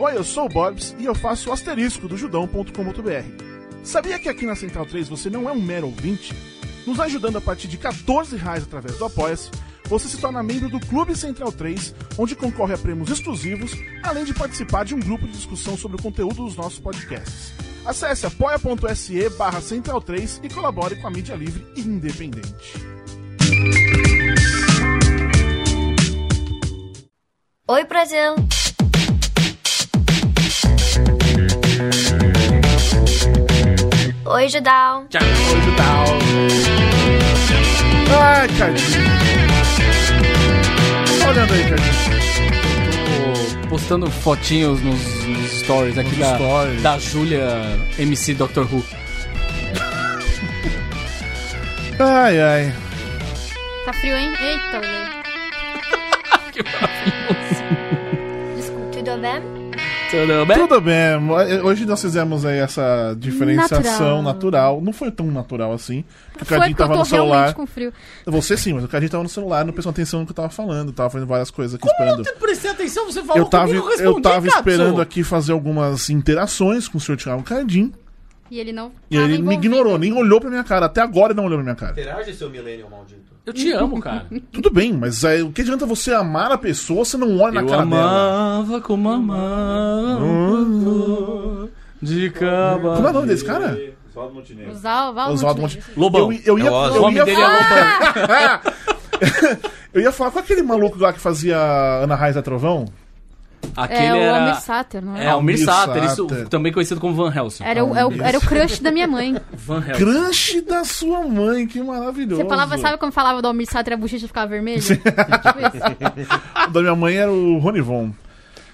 Oi, eu sou o Borbs e eu faço o asterisco do judão.com.br. Sabia que aqui na Central 3 você não é um mero ouvinte? Nos ajudando a partir de 14 reais através do Apoia-se, você se torna membro do Clube Central 3, onde concorre a prêmios exclusivos, além de participar de um grupo de discussão sobre o conteúdo dos nossos podcasts. Acesse apoia.se barra Central 3 e colabore com a mídia livre e independente. Oi, Brasil! Oi, Judal! Tchau. Oi, Judal. Ai, Cardinho. Olhando aí, Cardinho. Tô postando fotinhos nos, nos stories aqui Nos da, stories. da Júlia MC Dr. Who. Ai, ai. Tá frio, hein? Eita, olha. Desculpa, tudo bem? Tudo bem? Tudo bem. Hoje nós fizemos aí essa diferenciação natural. Natural. Não foi tão natural assim. Porque o Foi porque eu tava tô no celular. com frio. Você sim, mas o Cardinho tava no celular, não prestou atenção no que eu tava falando. Tava fazendo várias coisas aqui esperando. Prestei atenção, você falou Eu tava, comigo, eu eu tava Katsu. esperando aqui fazer algumas interações com o senhor Thiago Cardim. E ele não. E ele me envolvido. ignorou, nem olhou pra minha cara. Até agora ele não olhou pra minha cara. Interage, seu millennial maldito. Eu te amo, cara. Tudo bem, mas é, o que adianta você amar a pessoa se não olha na Eu cara dela? amava como amava de cama. Como é o nome desse cara? Oswaldo Montenegro. Oswaldo Montenegro. Lobão. Eu, eu ia, É o eu nome dele é falar... eu ia falar com aquele maluco lá que fazia Ana Raiz da Trovão. Aquele É o era... Almir Sater, não é? É, Almir Almir Sater, isso, também conhecido como Van Helsing. Era, o, é o- era o crush da minha mãe. Van Helsing. Crush da sua mãe, que maravilhoso. Você falava, sabe como falava do Almir Sater a bochecha ficava vermelha? Tipo da minha mãe era o Ronivon.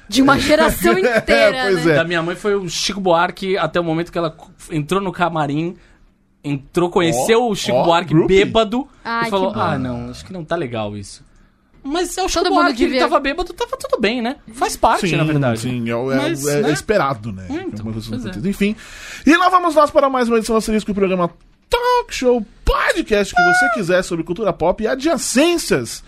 De uma geração inteira, pois né? é. Da minha mãe foi o Chico Buarque até o momento que ela entrou no camarim, entrou, conheceu Ó, o Chico ó, Buarque groupie. bêbado Ai, e falou. Ah, não, acho que não tá legal isso. Mas é o Todo mundo Buarque, ele devia- tava bêbado, tava tudo bem, né? Faz parte, na verdade. Sim, é, é- Mas, é né? esperado, né? É, então, Uma coisa pois é. Enfim. E lá vamos nós para mais uma edição do Asterisco, o programa Talk Show Podcast que você quiser sobre cultura pop e adjacências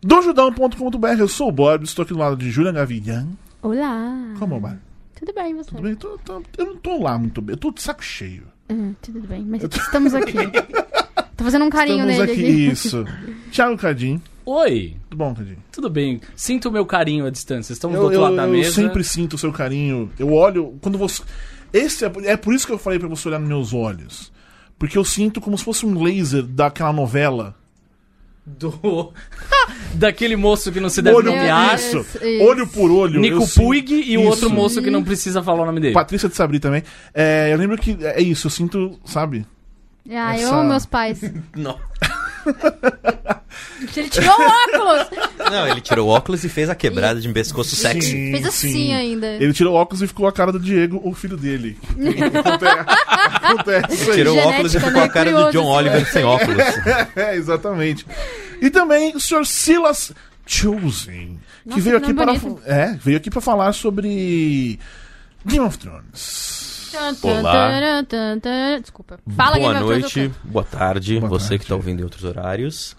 do judão.com.br. Eu sou o Bob, estou aqui do lado de Julian Gavigan. Olá. Como vai? Tudo bem, você? Tudo bem? Tô- tô- eu não tô lá muito bem, eu tô de saco cheio. Hum, tudo bem, mas estamos aqui. Tô fazendo um carinho Estamos nele aqui, aqui. isso. Thiago Cardim. Oi, Tudo bom, Cardim? tudo bem. Sinto o meu carinho à distância. Estamos do Eu, outro eu- lado da eu mesa. sempre sinto o seu carinho. Eu olho. Quando você. Esse é, é por isso que eu falei pra você olhar nos meus olhos. Porque eu sinto como se fosse um laser daquela novela. Do... Daquele moço que não se deve olho nomear. isso, Isso, isso. Olho por olho. Nico eu Puig e o outro moço que não precisa falar o nome dele. Patrícia de Sabri também. É, eu lembro que é isso, eu sinto, sabe? Ah, eu Essa- amo meus pais. Não. Ele tirou o óculos! Não, ele tirou o óculos e fez a quebrada de um pescoço sexy. Sim, Fez assim sim. ainda. Ele tirou o óculos e ficou a cara do Diego, o filho dele. Acontece- aí. Tirou o óculos e ficou né? a cara do John Oliver sem óculos. É, exatamente. E também o Sr. Silas Chosen, que Nossa, veio aqui para é, veio aqui para falar sobre Game of Thrones. Olá. Desculpa. Fala, boa Game noite, boa tarde, Boa você tarde. que tá ouvindo em outros horários.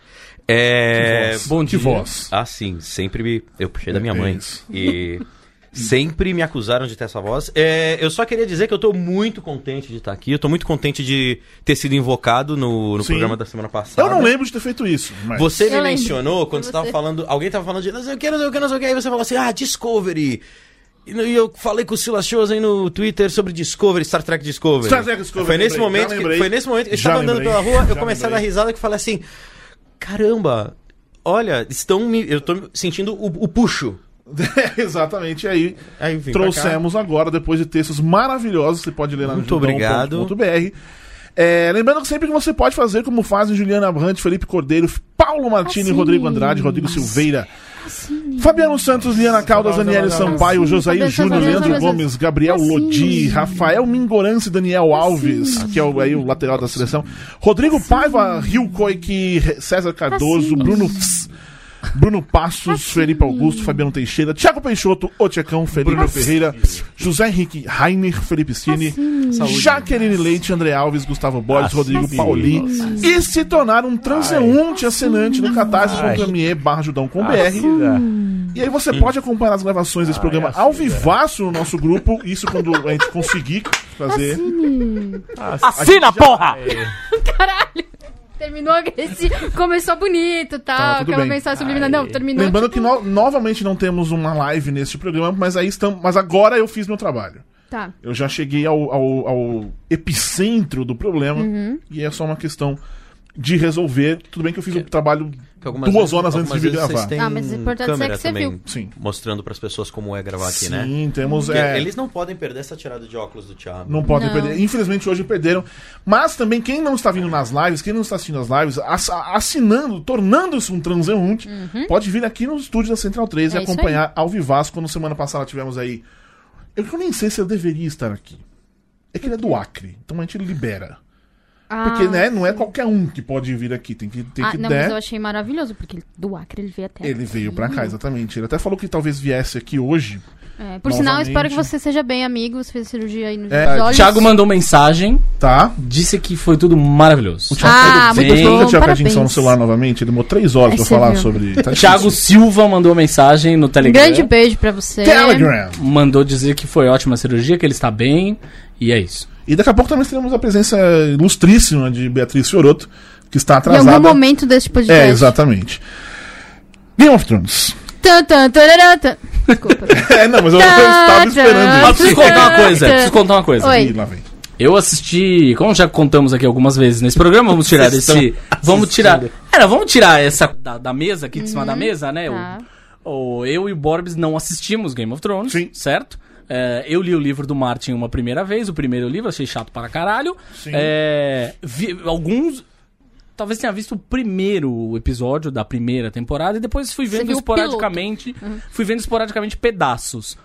É. voz. bom que dia. voz. Ah, sim, sempre me... eu puxei da minha mãe. E sempre me acusaram de ter essa voz. É, eu só queria dizer que eu tô muito contente de estar aqui. Eu tô muito contente de ter sido invocado no, no programa da semana passada. Eu não lembro de ter feito isso, mas Você me mencionou quando você tava você. falando. Alguém tava falando de não sei o que, não sei o que, não sei o que. Aí você falou assim: ah, Discovery. E no- eu falei com o Silas Chosen no Twitter sobre Discovery, Star Trek Discovery. Star Trek Discovery, Foi nesse lembrei, momento que, lembrei. foi nesse momento que eu estava andando lembrei, pela rua, eu comecei a dar lembrei. risada que falei assim: caramba, olha, estão me, eu tô sentindo o, o puxo. exatamente. E aí Aí trouxemos agora, depois de textos maravilhosos, você pode ler lá no Muito obrigado. judão.com.br. É, lembrando que sempre que você pode fazer, como fazem Juliana Brandt, Felipe Cordeiro, Paulo Martini, Assine. Rodrigo Andrade, Rodrigo Silveira, Fabiano Santos, Liana Caldas, Daniele Sampaio, Josair Assine. Júnior. Leandro. Gomes, Gabriel. Lodi, Rafael Mingorance, Daniel Alves, que é o, aí, o lateral da seleção, Rodrigo Paiva, Rio Coic, César Cardoso, Assine. Bruno Fs, Bruno Passos, Felipe Augusto, Fabiano Teixeira, Thiago Peixoto, Otchecão, Felipe Ferreira, José Henrique Rainer, Felipe Cine, Jaqueline Leite, André Alves, Gustavo Borges, Rodrigo Pauli e se tornar um transeunte assinante no catarse.me barra judão com BR E aí você pode acompanhar as gravações desse programa é ao vivaço no nosso grupo. Isso quando a gente conseguir fazer. Assina, porra! Caralho! Terminou agressivo. Começou bonito, Tá, tal. tudo aquela bem. mensagem subliminar. Não, terminou. Lembrando tipo... que no- novamente não temos uma live neste programa, mas aí estamos. Mas agora eu fiz meu trabalho. Tá. Eu já cheguei ao, ao- ao epicentro do problema Uhum. e é só uma questão de resolver. Tudo bem que eu fiz o trabalho Que algumas duas vezes- horas antes de gravar. Ah, mas o importante é câmera que você também, viu. Sim. Mostrando pras pessoas como é gravar aqui, né? Sim, temos. É, Eles não podem perder essa tirada de óculos do Thiago. Não podem Não. perder. Infelizmente hoje perderam. Mas também quem não está vindo nas lives, quem não está assistindo as lives, ass- assinando, tornando-se um transeunte, pode vir aqui no estúdio da Central 3 Uhum. É e acompanhar ao vivaço, quando semana passada tivemos aí. Eu que eu nem sei se eu deveria estar aqui. É que ele é do Acre, então a gente libera. Ah, Porque, né, não é qualquer um que pode vir aqui. Tem que, tem Ah, que não, né, mas eu achei maravilhoso, porque do Acre ele veio até Ele aqui. veio pra cá, exatamente. Ele até falou que talvez viesse aqui hoje. É, por sinal, eu espero que você seja bem amigo. Você fez cirurgia aí nos É, olhos. Thiago mandou mensagem, Tá? disse que foi tudo maravilhoso. Ah, Sim. muito Depois que bom, eu tinha parabéns. Parkinson no celular novamente, ele demorou três horas Aí pra você falar viu. sobre. Tá Thiago. Silva mandou mensagem no Telegram. Grande beijo pra você. Telegram. Mandou dizer que foi ótima a cirurgia, que ele está bem. E é isso. E daqui a pouco também teremos a presença ilustríssima de Beatriz Fioroto, que está Em atrasada. algum momento deste podcast. É, exatamente. Game of Thrones. Tan, tan, tarará, tan. Desculpa. É, não, mas eu, estava esperando Mas isso. preciso contar uma coisa, preciso contar uma coisa. Oi. Ih, lá vem. Eu assisti, como já contamos aqui algumas vezes nesse programa, vamos tirar Vocês esse. Vamos tirar. Era, vamos tirar essa da, da mesa aqui de cima da mesa, né? Tá. O, o- eu e o Borbs não assistimos Game of Thrones, Sim. certo? É, eu li o livro do Martin uma primeira vez, o primeiro livro, achei chato para caralho. Sim. É, vi- alguns. Talvez tenha visto o primeiro episódio da primeira temporada e depois fui vendo esporadicamente. Fui vendo esporadicamente pedaços.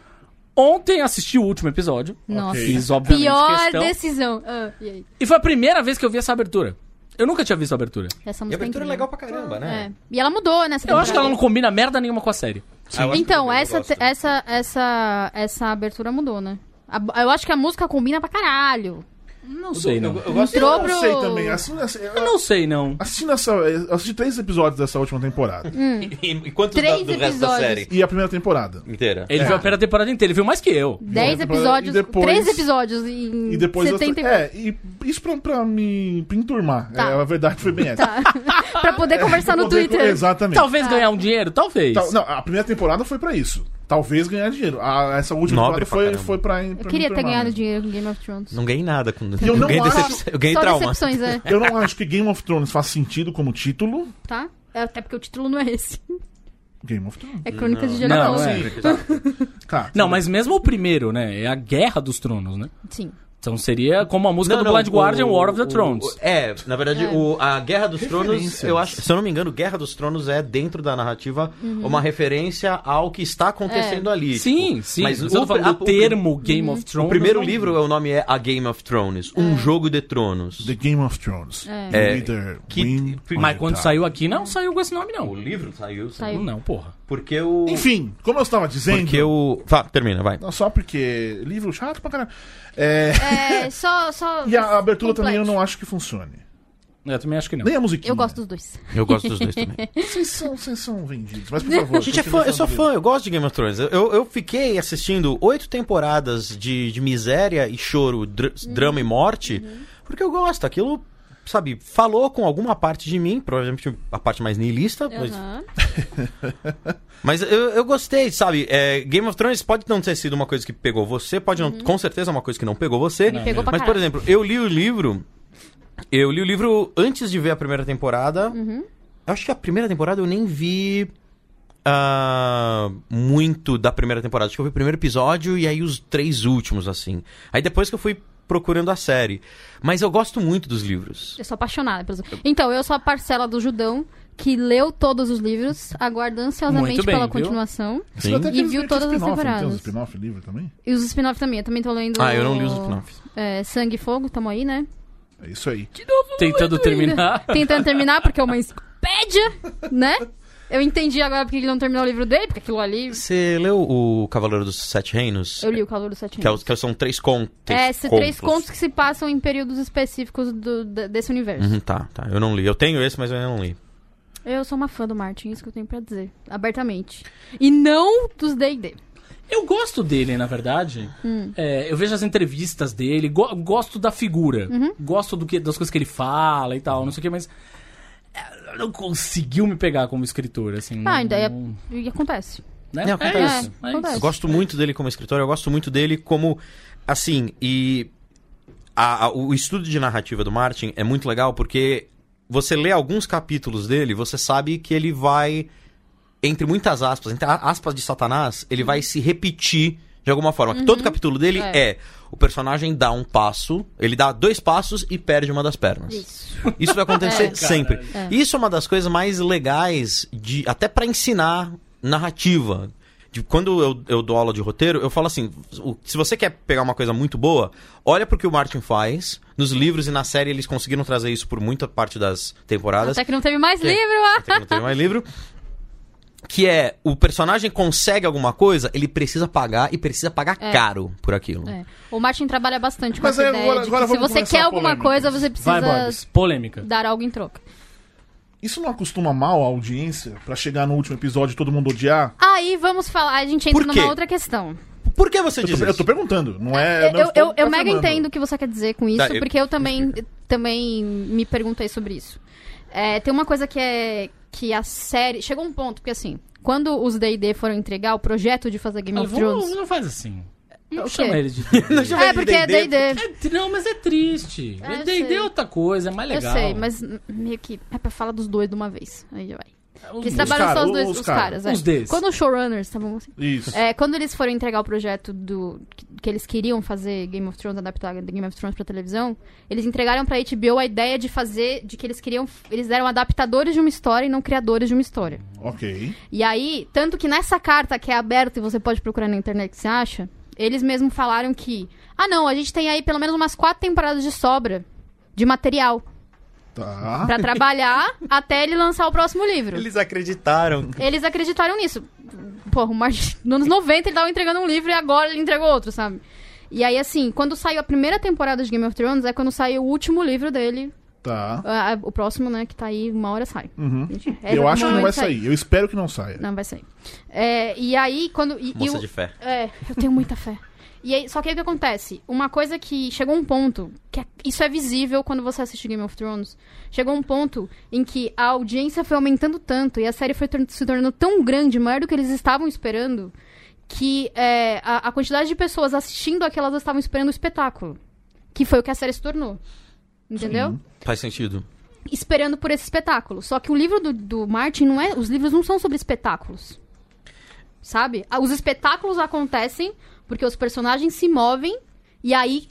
Ontem assisti o último episódio. Nossa. Fiz, obviamente, Pior questão. decisão. Ah, e aí? E foi a primeira vez que eu vi essa abertura. Eu nunca tinha visto a abertura. Essa E a música abertura é legal pra caramba, né? É. E ela mudou nessa Eu acho que ela temporada. não combina merda nenhuma com a série. Ah, Então, essa, essa, essa, essa abertura mudou, né? A- eu acho que a música combina pra caralho. Não sei, não. Eu, eu gosto Entrou Eu não pro- sei também. Assim, assim, Eu não sei, não. assistindo essa, eu assisti três episódios dessa última temporada. E, e quantos da, Três do resto da episódios. série E a primeira temporada. inteira? Ele viu a primeira temporada inteira, ele viu mais que eu. Dez episódios, e depois- três episódios em E depois. eu- 70 é, e isso pra, pra me pra enturmar. Tá. É, a verdade foi bem essa. pra poder conversar Pra no poder- Twitter. Exatamente. Talvez ganhar um dinheiro, talvez. Tal- não, a primeira temporada foi pra isso. Talvez ganhar dinheiro. A- essa última Nobre temporada pra foi, caramba. foi pra, pra Eu queria ter ganhado mesmo. dinheiro com Game of Thrones. Não ganhei nada. Com... Eu não ganhei acho- decep- Eu ganhei Só trauma. decepções, é. Eu não acho que Game of Thrones faz sentido como título. Tá? É, Até porque o título não é esse. Game of Thrones. É Crônicas de Não, Geração. é. Tá. Não, mas mesmo o primeiro, né? É a Guerra dos Tronos, né? Sim. Então seria como a música Não, do não, Blind Guardian, o- War of the o- Thrones. o- é, na verdade, É. O, a Guerra dos Tronos, eu acho, se eu não me engano, Guerra dos Tronos é dentro da narrativa uma referência ao que está acontecendo ali. Sim, tipo, sim. Mas Mas o, o, falando a- termo Game of o Thrones. primeiro não- livro, o nome é A Game of Thrones, um jogo de tronos. The Game of Thrones. É. Leader, Que- Mas quando tá. saiu aqui, não saiu com esse nome, O não. livro saiu, Saiu. Não, porra. porque o Enfim, como eu estava dizendo. porque o, Vá, termina, vai. Não, só porque. Livro chato pra caralho. É, É, só. só e a abertura também eu não acho que funcione. Eu também acho que não. Nem a musiquinha. Eu gosto dos dois. Eu gosto dos dois também. Vocês são, vocês são vendidos. Mas por favor. A gente é fã, eu sou fã, eu gosto de Game of Thrones. Eu, eu, fiquei assistindo oito temporadas de, de miséria e choro, dr- drama e morte, porque eu gosto. Aquilo, sabe, falou com alguma parte de mim, provavelmente a parte mais niilista, mas, Aham. mas eu, eu gostei, sabe? É, Game of Thrones pode não ter sido uma coisa que pegou você, pode não, com certeza é uma coisa que não pegou você. Me pegou Mas, por exemplo, eu li o livro. Eu li o livro antes de ver a primeira temporada. Uhum. Eu acho que a primeira temporada eu nem vi ah, muito da primeira temporada. Acho que eu vi o primeiro episódio e aí os três últimos, assim. Aí depois que eu fui procurando a série. Mas eu gosto muito dos livros. Eu sou apaixonada pelos. Então, eu sou a parcela do Judão que leu todos os livros, aguarda ansiosamente bem, pela viu? continuação. Até E viu todas as Tem temporadas. uns spin-off livro também? E os spin-off também. Eu também tô lendo. Ah, eu não li os spin-offs. É, Sangue e Fogo, tamo aí, né? É isso aí. Tentando terminar. Tentando terminar, porque é uma enciclopédia, né? Eu entendi agora porque ele não terminou o livro dele, porque aquilo ali. Você leu o Cavaleiro dos Sete Reinos? Eu li o Calor dos Sete Que, é Reinos. que são três contos. É, esses três contos que se passam em períodos específicos do- de- desse universo. Uhum, tá, tá. Eu não li. Eu tenho esse, mas eu ainda não li. Eu sou uma fã do Martin, isso que eu tenho pra dizer. Abertamente. E não dos D&D. Eu gosto dele, na verdade. Hum. É, eu vejo as entrevistas dele, go- gosto da figura. Uhum. Gosto do que, das coisas que ele fala e tal, não sei o que, mas. É, Não conseguiu me pegar como escritor, assim. Ah, não- ainda é... não- E acontece. né? É, acontece. isso, É, acontece. Eu gosto muito dele como escritor, eu gosto muito dele como. Assim, e. a- a- o estudo de narrativa do Martin é muito legal porque você lê alguns capítulos dele, você sabe que ele vai. Entre muitas aspas, entre aspas de Satanás, ele vai se repetir de alguma forma. Que Todo capítulo dele É. é. o personagem dá um passo, ele dá dois passos e perde uma das pernas. Isso. Isso vai acontecer É. sempre. É. Isso é uma das coisas mais legais de até pra ensinar narrativa. De, quando eu, eu dou aula de roteiro, eu falo assim: o- se você quer pegar uma coisa muito boa, olha pro que o Martin faz. Nos livros e na série eles conseguiram trazer isso por muita parte das temporadas. Até que não teve mais Que- livro, Até que não teve mais livro. Que é, o personagem consegue alguma coisa, ele precisa pagar e precisa pagar É. caro por aquilo. É. O Martin trabalha bastante com Mas essa aí ideia agora- de agora que se você quer alguma coisa, você Vai, precisa Boris. Polêmica. dar algo em troca. Isso não acostuma mal a audiência pra chegar no último episódio e todo mundo odiar? Aí vamos falar, a gente entra numa outra questão. Por que você Eu diz tô, eu isso? tô perguntando, não é. não eu, estou eu, eu mega entendo o que você quer dizer com isso, Tá, eu- porque eu também, também me perguntei sobre isso. É, tem uma coisa que é que a série. Chegou um ponto, porque assim, quando os DD foram entregar o projeto de fazer Game Olha, of vamos- Thrones. não faz assim. Não chama quê? ele de. Não chama É, porque é D&D. É tri- não, mas é triste. É, eu D&D sei. é outra coisa, é mais Eu legal. sei, mas meio que é pra falar dos dois de uma vez. Aí vai. Os dois. trabalham cara- só os dois, os os, cara- caras. é. os. Quando os showrunners estavam assim. Isso. É, quando eles foram entregar o projeto do que, que eles queriam fazer Game of Thrones, adaptar Game of Thrones pra televisão, eles entregaram pra HBO a ideia de fazer, de que eles queriam, eles eram adaptadores de uma história e não criadores de uma história. Ok. E aí, tanto que nessa carta que é aberta e você pode procurar na internet que você acha, eles mesmos falaram que, ah não, a gente tem aí pelo menos umas quatro temporadas de sobra de material Tá. pra trabalhar até ele lançar o próximo livro. Eles acreditaram. Eles acreditaram nisso. Porra, o Martin, nos anos 90 ele tava entregando um livro e agora ele entregou outro, sabe? E aí, assim, quando saiu a primeira temporada de Game of Thrones, é quando saiu o último livro dele. Tá. Ah, ah, o próximo, né, que tá aí, uma hora sai. Uhum. É Eu acho que não vai momento sair. Eu espero que não saia. Não vai sair. É, e aí, quando. E, e Moça o- de fé. É, eu tenho muita fé. E aí, só que aí o que acontece? Uma coisa que chegou um ponto, que é- isso é visível quando você assiste Game of Thrones. Chegou um ponto em que a audiência foi aumentando tanto e a série foi se tornando tão grande, maior do que eles estavam esperando, que é, a, a quantidade de pessoas assistindo aquelas estavam esperando o espetáculo. Que foi o que a série se tornou. Entendeu? Faz sentido. Esperando por esse espetáculo. Só que o livro do, do Martin não é. Os livros não são sobre espetáculos. Sabe? Os espetáculos acontecem porque os personagens se movem e aí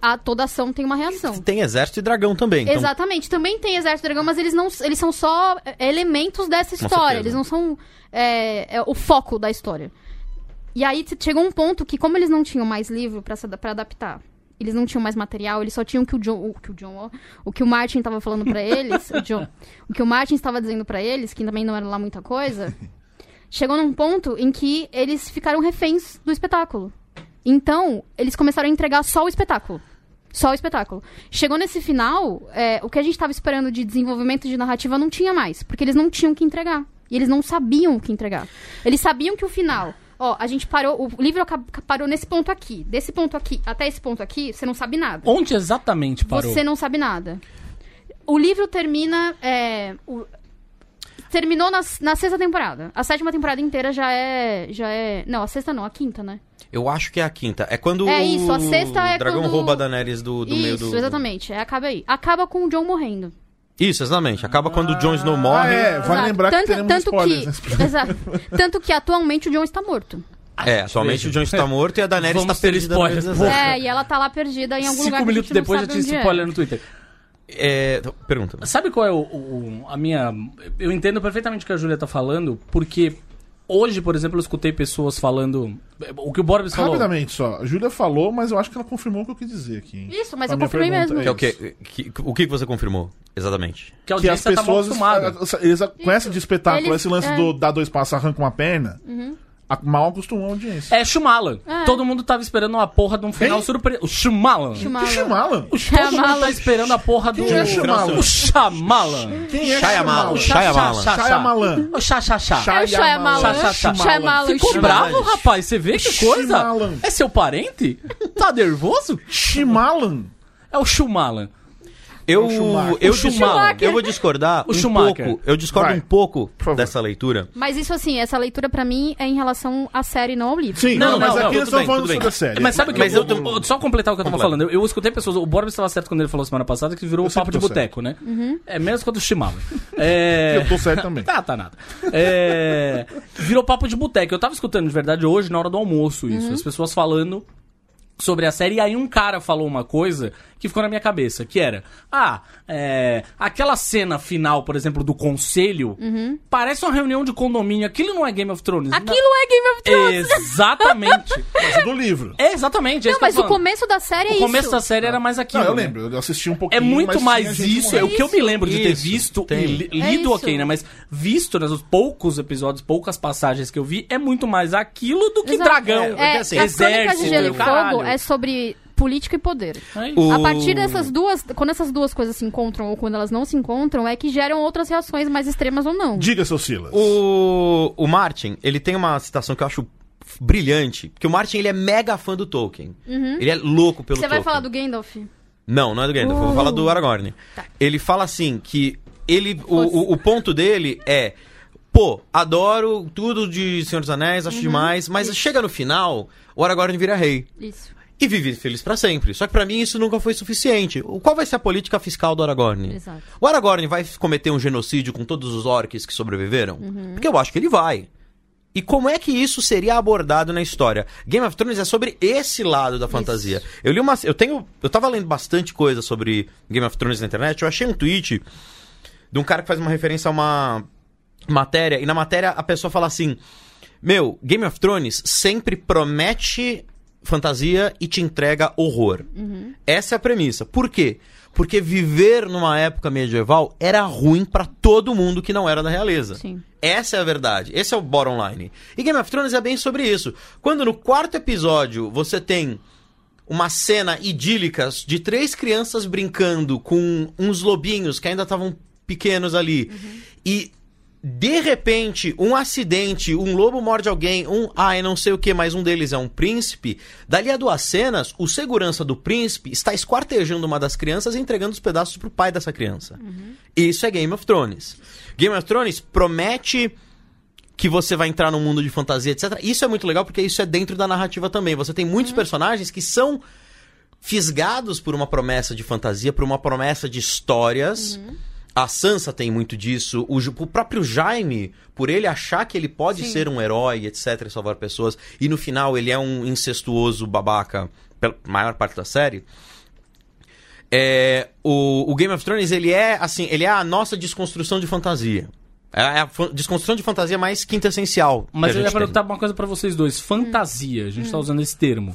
a, toda ação tem uma reação. Tem exército e dragão também. Então, Exatamente, também tem Exército Dragão, mas eles não eles são só é, elementos dessa história. Eles não são é, é, o foco da história. E aí chegou um ponto que, como eles não tinham mais livro pra adaptar, eles não tinham mais material, eles só tinham o que o John, o que o John, ó, o que o Martin tava falando pra eles, o John, o que o Martin estava dizendo pra eles, que também não era lá muita coisa. Chegou num ponto em que eles ficaram reféns do espetáculo. Então, eles começaram a entregar só o espetáculo. Só o espetáculo. Chegou nesse final, é, o que a gente estava esperando de desenvolvimento de narrativa não tinha mais. Porque eles não tinham o que entregar. E eles não sabiam o que entregar. Eles sabiam que o final. Ó, a gente parou. O livro parou nesse ponto aqui. Desse ponto aqui até esse ponto aqui, você não sabe nada. Onde exatamente parou? Você não sabe nada. O livro termina. é, o- terminou na, na sexta temporada. A sétima temporada inteira já é. Já é. Não, a sexta não, a quinta, né? Eu acho que é a quinta. É quando É isso, a sexta é o dragão quando- rouba a Daenerys do, do meio Isso, do... exatamente. É, acaba aí. Acaba com o John morrendo. Isso, exatamente. Acaba quando o Jon Snow Ah, morre. é. Vale Exato. lembrar tanto, que teremos tanto spoilers. que? Exato. Tanto que atualmente o John está morto. É, atualmente o Jon está morto e a Daenerys está perdida meio. É, e ela tá lá perdida em algum lugar Cinco que a minutos depois já tinha é. spoiler no Twitter. É, pergunta. Sabe qual é o, o- a minha. Eu entendo perfeitamente o que a Júlia tá falando, porque hoje, por exemplo, eu escutei pessoas falando. O que o Borbs falou. Rapidamente só. A Júlia falou, mas eu acho que ela confirmou o que eu quis dizer aqui. Isso, mas A eu confirmei pergunta mesmo. Que é o quê? Que- o que que você confirmou? Exatamente. Que a Que as audiência tá mal pessoas. acostumada. Eles conhecem de espetáculo, Eles- esse lance é. do dar dois passos, arranca uma perna. A- Mal acostumou a audiência. É Shyamalan. É. Todo mundo tava esperando uma porra de um final surpresa. O Shyamalan. Shyamalan. Que Shyamalan? Todo mundo Shyamalan. tá esperando a porra do... Quem é Shyamalan? O Shyamalan. Quem é Shyamalan. Shyamalan? Shyamalan. O. É o Shyamalan. Shyamalan. Ficou bravo, rapaz? Você vê que coisa? É seu parente? Tá nervoso? Shyamalan. É o Shyamalan. Eu, O Schumacher. eu, O Schumacher. eu vou discordar O um Schumacher. pouco. Eu discordo Vai. um pouco dessa leitura. Mas isso, assim, essa leitura pra mim é em relação à série, não ao livro. Sim, Não, não, não, mas não, aqui nós estamos bem, falando sobre a série. Mas sabe o que Mas eu, eu tô- eu- só completar o que eu tava falando. Eu, eu escutei pessoas. O Borbs estava certo quando ele falou semana passada que virou Eu um papo de boteco, né? É mesmo quando o Shyamalan. É... Eu tô certo também. Tá, tá nada. É, Virou papo de boteco. Eu tava escutando de verdade hoje, na hora do almoço, isso. As pessoas falando sobre a série. E aí um cara falou uma coisa que ficou na minha cabeça, que era... Ah, é, aquela cena final, por exemplo, do conselho, parece uma reunião de condomínio. Aquilo não é Game of Thrones. Aquilo é Game of Thrones. Exatamente. Mas do livro. É exatamente. é Não, isso mas o começo da série é O isso. começo da série era mais aquilo. Não, eu né? lembro, eu assisti um pouquinho. É muito mais isso, é o que eu me lembro de ter Isso, visto tem. e li- É lido, isso. ok, né? Mas visto nos poucos episódios, poucas passagens que eu vi, é muito mais aquilo do que Exato. dragão, É, assim, as Crônicas de Gelo e. Fogo é sobre política e poder. É isso. O- A partir dessas duas, quando essas duas coisas se encontram ou quando elas não se encontram, é que geram outras reações mais extremas ou não. Diga, seu Silas. O, o Martin, ele tem uma citação que eu acho brilhante, porque o Martin ele é mega fã do Tolkien. Ele é louco pelo Uhum. Você vai Tolkien. falar do Gandalf? Não, não é do Gandalf, eu vou Uh. falar do Aragorn. Tá. Ele fala assim que ele o, o, o ponto dele é pô, adoro tudo de Senhor dos Anéis, Uhum. acho demais, mas chega no final, o Aragorn vira rei. Isso. E vive feliz pra sempre. Só que pra mim isso nunca foi suficiente. Qual vai ser a política fiscal do Aragorn? Exato. O Aragorn vai cometer um genocídio com todos os orcs que sobreviveram? Uhum. Porque eu acho que ele vai. E como é que isso seria abordado na história? Game of Thrones é sobre esse lado da fantasia. Eu li uma. Eu tenho. Eu tava lendo bastante coisa sobre Game of Thrones na internet. Eu achei um tweet de um cara que faz uma referência a uma matéria. E na matéria a pessoa fala assim: Meu, Game of Thrones sempre promete fantasia e te entrega horror. Essa é a premissa. Por quê? Porque viver numa época medieval era ruim pra todo mundo que não era da realeza. Sim. Essa é a verdade. Esse é o bottom line. E Game of Thrones é bem sobre isso. Quando no quarto episódio você tem uma cena idílica de três crianças brincando com uns lobinhos que ainda estavam pequenos ali. E de repente, um acidente, um lobo morde alguém, um, ai, não sei o que, mas um deles é um príncipe. Dali a duas cenas, o segurança do príncipe está esquartejando uma das crianças e entregando os pedaços pro pai dessa criança. Isso é Game of Thrones. Game of Thrones promete que você vai entrar num mundo de fantasia, etc. Isso é muito legal porque isso é dentro da narrativa também. Você tem muitos personagens que são fisgados por uma promessa de fantasia, por uma promessa de histórias. A Sansa tem muito disso. O, o próprio Jaime, por ele achar que ele pode Sim. ser um herói, etc., e salvar pessoas, e no final ele é um incestuoso babaca, pela maior parte da série. É, o, o Game of Thrones, ele é, assim, ele é a nossa desconstrução de fantasia. É a fa- desconstrução de fantasia mais quintessencial. Mas a eu ia perguntar uma coisa pra vocês dois. Fantasia, a gente tá usando esse termo.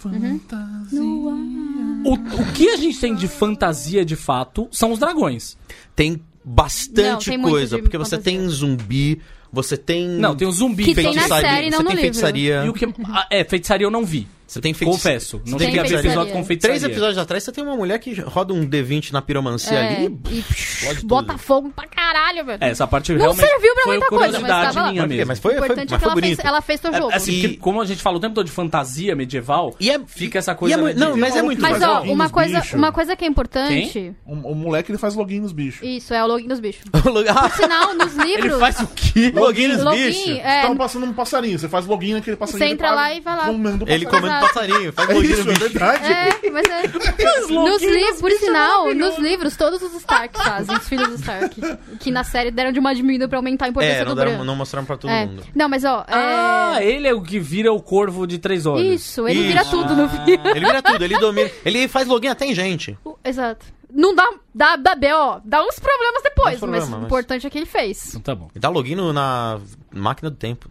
O, o que a gente tem de fantasia de fato são os dragões. Tem bastante Não, coisa, porque você fantasia. tem zumbi, você tem. Não, tem o zumbi. Que tem na feitiçaria, série, não você no tem livro. feitiçaria. E o que. ah, É, feitiçaria eu não vi. Você tem feitiçaria. Confesso. Não Tem episódio com feitiçaria. Três episódios atrás você tem uma mulher que roda um D20 na piromancia É, ali. e bota fogo pra caralho, velho. É, essa parte Não realmente serviu pra foi muita coisa, mas tava minha mesmo. mas foi, o foi, importante mas é que ela fez, bonito. ela fez teu É, jogo. assim, E- como a gente fala o tempo todo de fantasia medieval, E é, fica essa e coisa. é não, mas é muito Mas, ó, uma nos coisa, uma coisa que é importante... O, o moleque ele faz login nos bichos. Isso, é o login dos bichos. Por sinal, nos livros... Ele faz o quê? login nos bichos. é, Tava passando um passarinho, você faz login naquele passarinho. Você entra ele lá e vai lá. Comendo Ele passarinho. Comendo passarinho, faz É login isso, no é bicho. verdade. É, mas é. nos livros, por sinal, nos livros, todos os Stark fazem, os filhos dos Stark. Que na série deram de uma diminuída pra aumentar a importância É, não, do deram- Bran. não mostraram pra todo É. mundo. Não, mas ó. é- Ah, ele é o que vira o corvo de três olhos. Isso, ele vira Isso. tudo no filme. Ele vira tudo, ele domina. Ele faz login até em gente. Exato. Não dá, dá, dá B.O., dá uns problemas depois, Dá uns problemas, mas o mas- importante é que ele fez. Então tá bom. Ele dá login na máquina do tempo.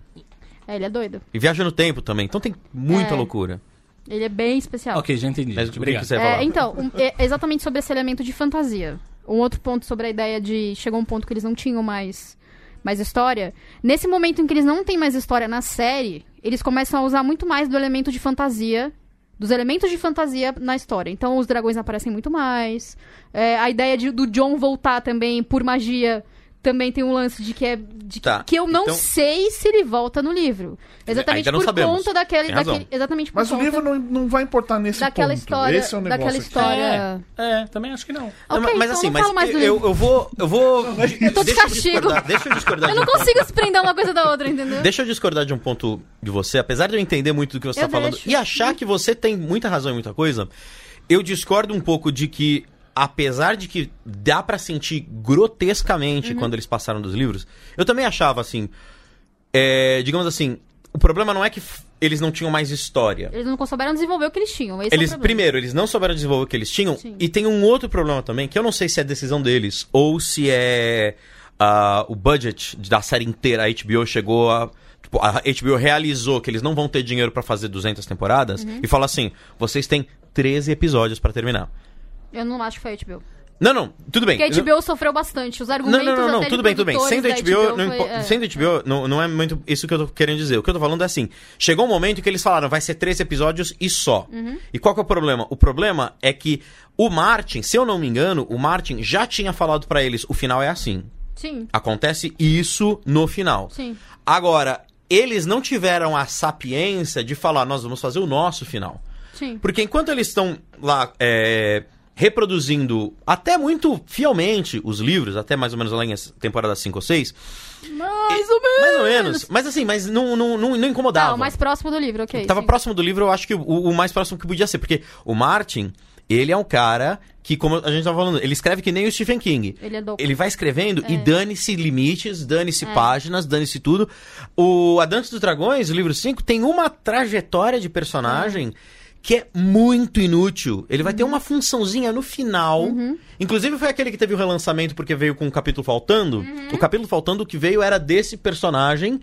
É, ele é doido. E viaja no tempo também. Então tem muita É. loucura. Ele é bem especial. Ok, já entendi. Mas o que Obrigado. você ia falar? É, então, um- é exatamente sobre esse elemento de fantasia. Um outro ponto sobre a ideia de. Chegou um ponto que eles não tinham mais mais história. Nesse momento em que eles não têm mais história na série, eles começam a usar muito mais do elemento de fantasia. Dos elementos de fantasia na história. Então, os dragões aparecem muito mais. É, a ideia de- do John voltar também por magia também tem um lance de que é. De Tá, que eu não então- sei se ele volta no livro. Exatamente Ainda não por sabemos. conta daquele. Daquele exatamente por Mas o livro não, não vai importar nesse daquela ponto. história. Esse é o negócio daquela aqui. história. É, é, também acho que não. Ok, Não, mas então assim, não mas falo mais do eu, livro. eu vou. Eu vou. Eu tô de deixa castigo. discordar, deixa eu discordar Eu de não um ponto. consigo desprender uma coisa da outra, entendeu? Deixa eu discordar de um ponto de você, apesar de eu entender muito do que você Eu está falando e achar que você tem muita razão em muita coisa, eu discordo um pouco de que, apesar de que dá pra sentir grotescamente Uhum. quando eles passaram dos livros, eu também achava assim, é, digamos assim, o problema não é que eles não tinham mais história. Eles não souberam desenvolver o que eles tinham. É Eles, problema. primeiro, eles não souberam desenvolver o que eles tinham. Sim. E tem um outro problema também, que eu não sei se é decisão deles ou se é ah, o budget da série inteira. A HBO chegou a. Tipo, a HBO realizou que eles não vão ter dinheiro pra fazer 200 temporadas Uhum. e fala assim: vocês têm 13 episódios pra terminar. Eu não acho que foi a HBO. Não, não, tudo bem. Porque a HBO sofreu bastante. Os Não, argumentos não, não, não, de tudo bem, tudo bem. Sendo da HBO, não, foi- é. sendo HBO não, não é muito isso que eu tô querendo dizer. O que eu tô falando é assim: chegou um momento que eles falaram, vai ser três episódios e só. Uhum. E qual que é o problema? O problema é que o Martin, se eu não me engano, o Martin já tinha falado pra eles: o final é assim. Sim, Acontece isso no final. sim. Agora, eles não tiveram a sapiência de falar, nós vamos fazer o nosso final. Sim. Porque enquanto eles estão lá é, reproduzindo até muito fielmente os livros, até mais ou menos lá em temporada 5 ou 6, Mais ou menos. mais ou menos, mas assim, mas não, não, não, não incomodava. Tá, o mais próximo do livro, ok. Tava sim. próximo do livro, eu acho que o, o mais próximo que podia ser, porque o Martin, ele é um cara que, como a gente tava falando, ele escreve que nem o Stephen King. Ele é. Ele vai escrevendo e É. dane-se limites, dane-se páginas, dane-se tudo. O A Dança dos Dragões, o livro 5, tem uma trajetória de personagem que é muito inútil. Ele vai ter uma funçãozinha no final. Inclusive foi aquele que teve o relançamento porque veio com um capítulo faltando. O capítulo faltando que veio era desse personagem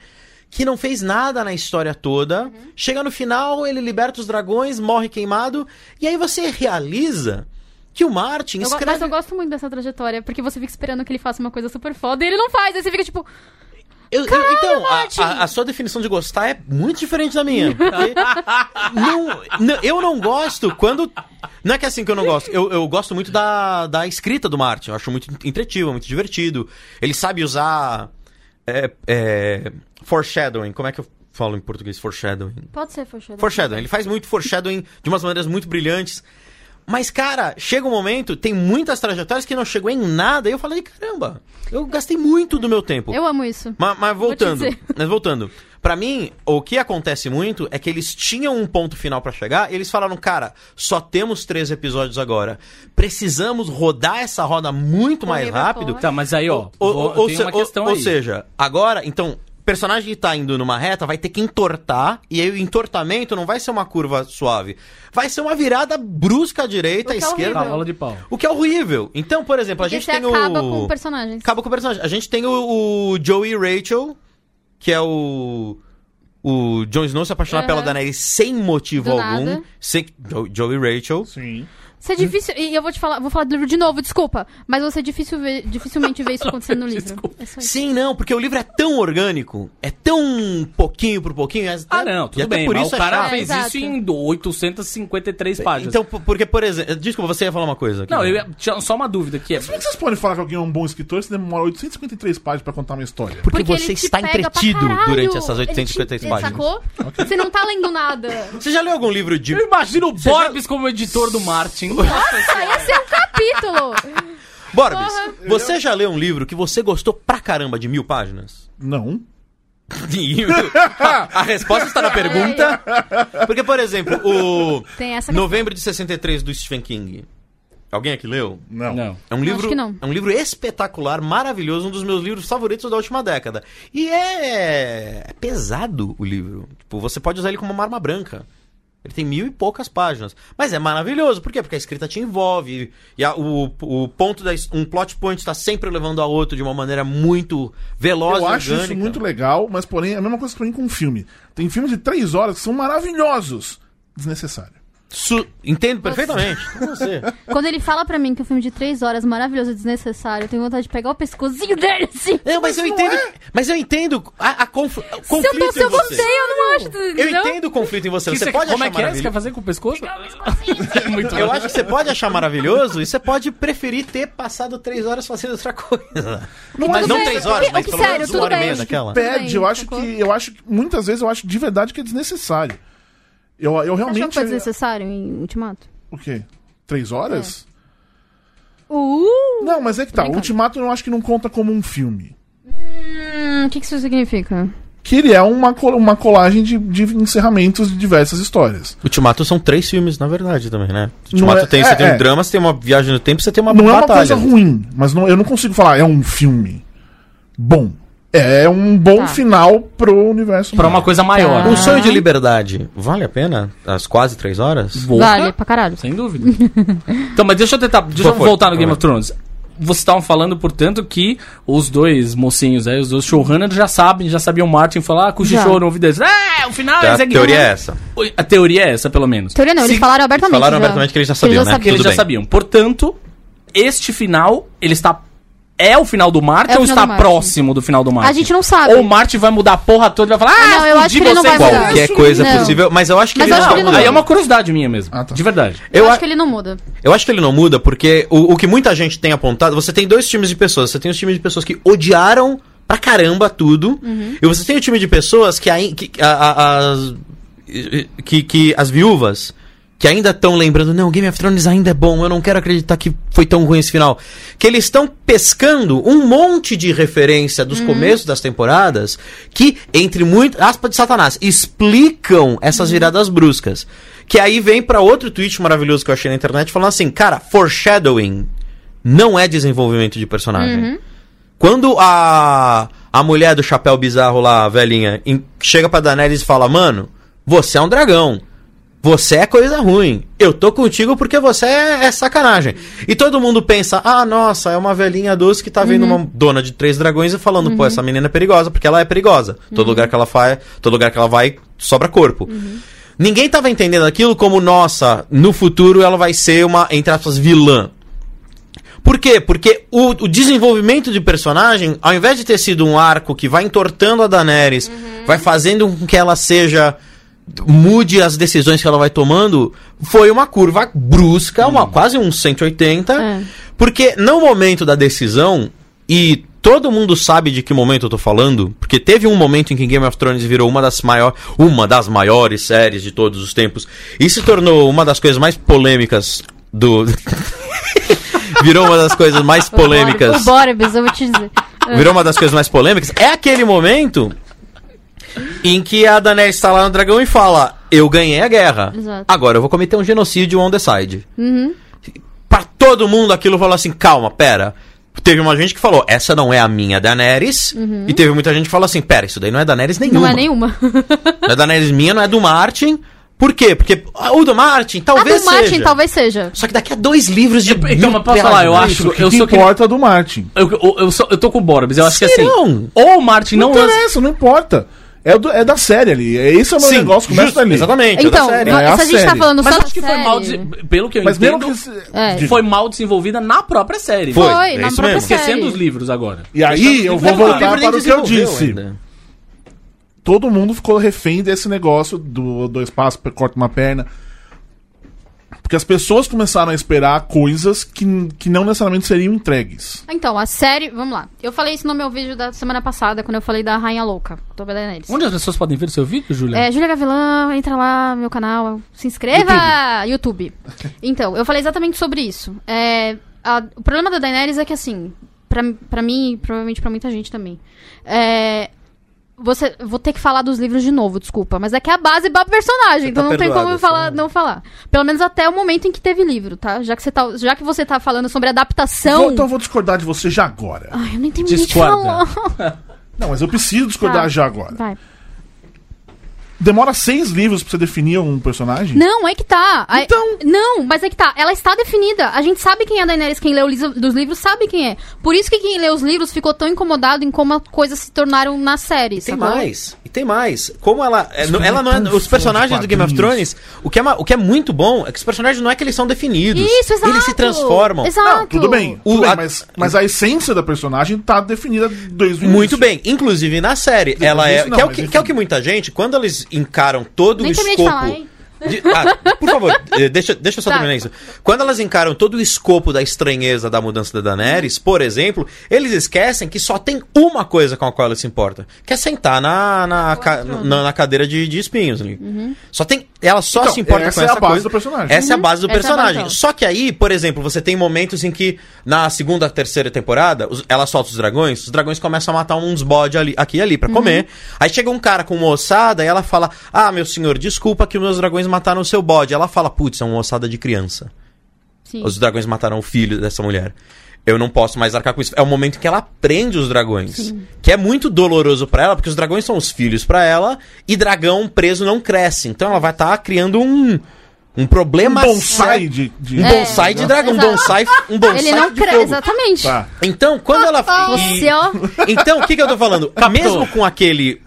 que não fez nada na história toda. Chega no final, ele liberta os dragões, morre queimado, e aí você realiza que o Martin Eu escreve Mas eu gosto muito dessa trajetória, porque você fica esperando que ele faça uma coisa super foda e ele não faz. Aí você fica tipo, Eu- eu- então, a, a- a sua definição de gostar é muito diferente da minha. não, não- eu não gosto quando. Não é que é assim que eu não gosto. Eu, eu gosto muito da, da escrita do Martin. Eu acho muito entretido, muito divertido. Ele sabe usar. É, é, foreshadowing. Como é que eu falo em português? Foreshadowing. pode ser foreshadowing. Foreshadowing. Ele faz muito foreshadowing de umas maneiras muito brilhantes. Mas, cara, chega um momento, tem muitas trajetórias que não chegou em nada, e eu falei, caramba, eu gastei muito do meu tempo. Eu amo isso. Ma- Mas, voltando, mas voltando. Pra mim, o que acontece muito é que eles tinham um ponto final pra chegar, e eles falaram, cara, só temos três episódios agora. Precisamos rodar essa roda muito Correr mais rápido. Tá, mas aí, ó, Ou, ou tem se- uma ou- ou seja, agora, então, personagem que tá indo numa reta vai ter que entortar, e aí o entortamento não vai ser uma curva suave. Vai ser uma virada brusca à direita, à O é esquerda. Cavalo de pau. O que é horrível. Então, por exemplo, a Porque gente você tem acaba o. com personagens. Acaba com o personagem. A gente tem o, o Joey Rachel, que é o. O Jon Snow se apaixonar Aham. pela Daenerys sem motivo Do algum. nada. Sem, Jo- Joey Rachel. Sim. Isso é difícil. E eu vou te falar, vou falar do livro de novo, desculpa. Mas você difícil ver- dificilmente vê isso acontecendo no livro. É. Sim, não, porque o livro é tão orgânico, é tão pouquinho por pouquinho. é- Ah, não, tudo bem, por mas isso o é cara chato. fez É, isso em 853 páginas. Então, porque, por exemplo. Desculpa, você ia falar uma coisa. aqui. não, eu ia- tinha só uma dúvida que é. Como é que vocês podem falar que alguém é um bom escritor se demora 853 páginas pra contar uma história? Porque, Porque você está entretido durante essas Ele 853 te- páginas. Sacou? Você não tá lendo nada. Você já leu algum livro de. Eu imagino o Você já- Borbs como editor do Martin. Nossa, esse é um capítulo. Borbis, você já leu um livro que você gostou pra caramba de mil páginas? Não. a resposta está na pergunta. Porque, por exemplo, o Tem essa Novembro de 63 do Stephen King. Alguém aqui leu? Não. Não. É um livro, acho que não. é um livro espetacular, maravilhoso, um dos meus livros favoritos da última década. E é, é pesado o livro. Tipo, você pode usar ele como uma arma branca. Ele tem mil e poucas páginas. Mas é maravilhoso. Por quê? Porque a escrita te envolve. E a- o, o ponto da. Um plot point está sempre levando a outro de uma maneira muito veloz Eu acho orgânica. isso muito legal, mas porém é a mesma coisa pra mim com um filme. Tem filmes de três horas que são maravilhosos. Desnecessário. Su- Entendo perfeitamente. Você. Quando ele fala pra mim que um filme de três horas maravilhoso e desnecessário, eu tenho vontade de pegar o pescozinho dele assim. Não, mas eu entendo. Mas eu entendo a, a conf- o Se eu, conflito tô, se eu em você. gostei, eu não acho. Eu entendo o conflito em você. Que Você você- pode como é achar que é? Você quer maravilhoso. fazer com o pescoço? Muito Eu acho que você pode achar maravilhoso e você pode preferir ter passado três horas fazendo outra coisa. mas tudo não bem, três o horas, que- mas o que- pelo sério, menos uma hora e meia daquela. Pede, eu acho que. Eu acho que. Muitas vezes eu acho de verdade que é desnecessário. Eu, eu Você achou realmente. que foi desnecessário em Ultimato? O quê? Três horas? Uh! Não, mas é que tá. O Brincando. Ultimato eu acho que não conta como um filme. Hum, o que, que isso significa? Que ele é uma, uma colagem de, de encerramentos de diversas histórias. Ultimato são três filmes, na verdade, também, né? Não Ultimato é- tem, é, você tem é. um drama, você tem uma viagem no tempo, você tem uma não é uma batalha. coisa ruim, mas não- eu não consigo falar, é um filme bom. É um bom Tá. final pro universo. Pra uma coisa maior. Tá. Um sonho de liberdade, vale a pena? As quase três horas? Vale, pra caralho. Sem dúvida. então, mas deixa eu tentar. Deixa eu Por favor, voltar no Game of Thrones. Vocês estavam falando, portanto, que os dois mocinhos aí, os dois showrunners já sabem, já sabiam o Martin falar, ah, cochichou Já. no ouvido deles. É, o final esse a teoria é essa. A teoria é essa, pelo menos. Teoria não, eles Se- falaram abertamente. Falaram já. abertamente que eles já sabiam, né? que eles já sabiam. Portanto, este final, ele está. É o final do Martin É ou está do Martin. próximo do final do Martin? A gente não sabe. Ou o Martin vai mudar a porra toda e vai falar, ah, não, eu acho que ele não vai mudar. Qualquer coisa Não. possível, mas eu acho que Mas ele eu acho não que ele muda. Aí é uma curiosidade minha mesmo. Ah, tá. De verdade. Eu, Eu, acho a- que ele não muda. eu acho que ele não muda porque o, o que muita gente tem apontado. Você tem dois times de pessoas. Você tem os times de pessoas que odiaram pra caramba tudo. Uhum. E você tem o time de pessoas que, ai- que, a- a- que, que as viúvas. Que ainda estão lembrando, não, Game of Thrones ainda é bom, eu não quero acreditar que foi tão ruim esse final. Que eles estão pescando um monte de referência dos começos das temporadas que, entre muitas aspas de Satanás, explicam essas viradas bruscas. Que aí vem pra outro tweet maravilhoso que eu achei na internet falando assim, cara, foreshadowing não é desenvolvimento de personagem. Quando a, a mulher do chapéu bizarro lá, a velhinha, em- chega pra Daenerys e fala, mano, você é um dragão. Você é coisa ruim. Eu tô contigo porque você é, é sacanagem. E todo mundo pensa, ah, nossa, é uma velhinha doce que tá vendo uma dona de três dragões e falando, pô, essa menina é perigosa, porque ela é perigosa. Todo lugar que ela faz, todo lugar que ela vai, sobra corpo. Ninguém tava entendendo aquilo como, nossa, no futuro ela vai ser uma, entre aspas, vilã. Por quê? Porque o, o desenvolvimento de personagem, ao invés de ter sido um arco que vai entortando a Daenerys, vai fazendo com que ela seja. Mude as decisões que ela vai tomando, foi uma curva brusca, uma, quase um 180. É. Porque no momento da decisão, e todo mundo sabe de que momento eu tô falando, porque teve um momento em que Game of Thrones virou uma das, maior, uma das maiores séries de todos os tempos, e se tornou uma das coisas mais polêmicas do. virou uma das coisas mais polêmicas. O eu vou te dizer. Virou uma das coisas mais polêmicas. É aquele momento em que a Daenerys está lá no dragão e fala: Eu ganhei a guerra. Exato. Agora eu vou cometer um genocídio on the side. Uhum. Pra todo mundo aquilo falou assim: calma, pera. Teve uma gente que falou, essa não é a minha Daenerys. E teve muita gente que falou assim: pera, isso daí não é Daenerys nenhuma. Não é nenhuma. Não é Daenerys minha, não é do Martin. Por quê? Porque ah, o do Martin A talvez do Martin seja. talvez seja. Só que daqui a dois livros de. Então, mas posso falar, eu acho- que, eu que sou que- importa do Martin? Eu, eu, eu, sou- eu tô com o Borbs, eu acho que Se assim. não. Ou o Martin Não, não lança. interessa, não importa. É, do- é da série ali. É, esse é o meu Sim, negócio, começa justo, ali. Exatamente, é Então, da série. É a se a gente tá série. falando Mas só acho que da foi mal. série- des- Pelo que eu Mas entendo, que. se- É. Foi mal desenvolvida na própria série. Foi, Foi, é na isso própria mesmo. série. Esquecendo os livros agora. E aí eu vou voltar para o que eu disse. ainda. Todo mundo ficou refém desse negócio do dois passos, corta uma perna. Porque as pessoas começaram a esperar coisas que, que não necessariamente seriam entregues. Então, a série. Vamos lá. Eu falei isso no meu vídeo da semana passada, quando eu falei da Rainha Louca, do Daenerys. Onde as pessoas podem ver o seu vídeo, Julia? É, Júlia Gavilã, entra lá no meu canal, se inscreva! YouTube. Então, eu falei exatamente sobre isso. É, a- o problema da Daenerys é que, assim, pra, pra mim e provavelmente pra muita gente também, é, você, vou ter que falar dos livros de novo, desculpa, mas é que é a base pra personagem, então tá não tem como eu falar, só- não falar. Pelo menos até o momento em que teve livro, tá? Já que você tá, já que você tá falando sobre adaptação... Vou- então eu vou discordar de você já agora. Ai, eu nem de Discorda. falar. Não, mas eu preciso discordar Tá. já agora. Vai. Demora seis livros pra você definir um personagem? Não, é que tá. A- Então. Não, mas é que tá. Ela está definida. A gente sabe quem é a Daenerys, quem lê o liso- dos livros sabe quem é. Por isso que quem lê os livros ficou tão incomodado em como as coisas se tornaram na série. Tem sacou? mais. E tem mais. Como ela. é, Isso ela é não é. Os personagens do Game of. Thrones, o que, é, o que é muito bom é que os personagens não é que eles são definidos. Isso, exato. Eles se transformam. Exato. Não, tudo bem. O- tudo bem, a- mas, mas a essência da personagem tá definida desde o início. Muito bem. Inclusive na série, Dizer, ela é. isso não, que, é o que, que é o que muita gente, quando eles encaram todo Nem o escopo. falar, hein? De- ah, por favor, eh, deixa, deixa eu só Tá. terminar isso. Quando elas encaram todo o escopo da estranheza da mudança da Daenerys, por exemplo, eles esquecem que só tem uma coisa com a qual ela se importa, que é sentar na, na, ca- na, na cadeira de, de espinhos ali. Só tem. Ela só Então, se importa essa com é a essa base coisa. do personagem. Essa é a base do Essa é personagem. base dela. Só que aí, por exemplo, você tem momentos em que na segunda, terceira temporada, os- ela solta os dragões, os dragões começam a matar uns bode ali, aqui e ali pra comer. Aí chega um cara com uma ossada e ela fala: Ah, meu senhor, desculpa que meus dragões mataram o seu bode. Ela fala: Putz, é uma ossada de criança. Sim. Os dragões mataram o filho dessa mulher. Eu não posso mais arcar com isso. É o momento em que ela prende os dragões. Que é muito doloroso pra ela, porque os dragões são os filhos pra ela, e dragão preso não cresce. Então ela vai estar criando um, um Um problema bonsai sério. de. de... Um bonsai de dragão, um bonsai, um bonsai Ele não de cresce, fogo. exatamente. Tá. Então, quando ela. e- Você, ó. Então, o que, que eu tô falando? Mesmo com aquele.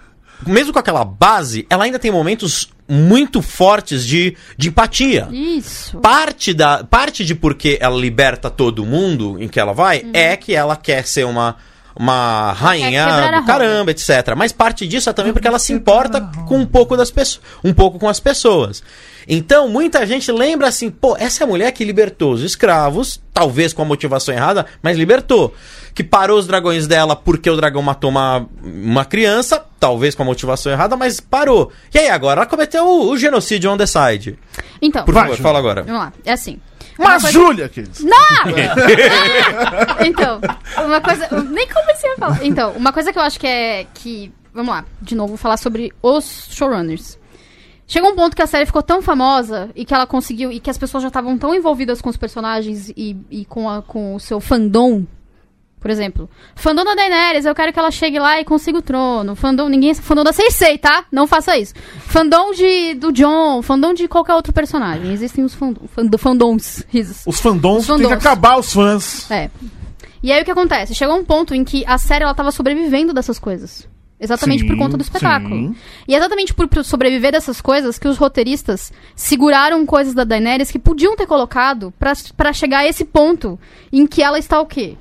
Mesmo com aquela base, ela ainda tem momentos muito fortes de, de empatia. Isso. Parte, da, parte de porque ela liberta todo mundo em que ela vai Uhum. é que ela quer ser uma, uma rainha do caramba, etc. Mas parte disso é também porque ela se importa com um pouco das pessoas, um pouco com as pessoas. Então, muita gente lembra assim, pô, essa é a mulher que libertou os escravos, talvez com a motivação errada, mas libertou. Que parou os dragões dela porque o dragão matou uma, uma criança, talvez com a motivação errada, mas parou. E aí agora ela cometeu o, o genocídio on the side. Então, Por Vai, favor, Júlia. fala agora. vamos lá. É assim. Mas, Júlia, queridos. Então, uma coisa. eu Nem comecei a falar. Então, uma coisa que eu acho que é. que Vamos lá, de novo, vou falar sobre os showrunners. Chegou um ponto que a série ficou tão famosa e que ela conseguiu. e que as pessoas já estavam tão envolvidas com os personagens e, e com, a- com o seu fandom. Por exemplo, fandom da Daenerys, eu quero que ela chegue lá e consiga o trono. Fandom, ninguém. Fandom da Cersei, tá? Não faça isso. Fandom de, do John, fandom de qualquer outro personagem. Existem os fandom, fand- fandoms. risos. Os fandoms, Os tem que fandoms. acabar os fãs. É. E aí o que acontece? Chegou um ponto em que a série ela tava sobrevivendo dessas coisas. Exatamente Sim, por conta do espetáculo. sim. E é exatamente por sobreviver dessas coisas que os roteiristas seguraram coisas da Daenerys que podiam ter colocado pra chegar a esse ponto em que ela está o quê?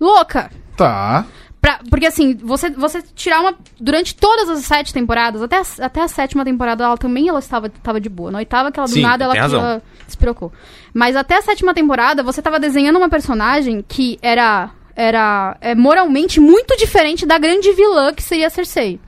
Louca! Tá. Pra- porque assim, você, você tirar uma. Durante todas as sete temporadas, até a, até a sétima temporada, ela também ela estava, estava de boa. Na oitava, que ela do Sim, nada ela, ela despirocou. Mas até a sétima temporada, você estava desenhando uma personagem que era. Era é, moralmente muito diferente da grande vilã que seria a Cersei.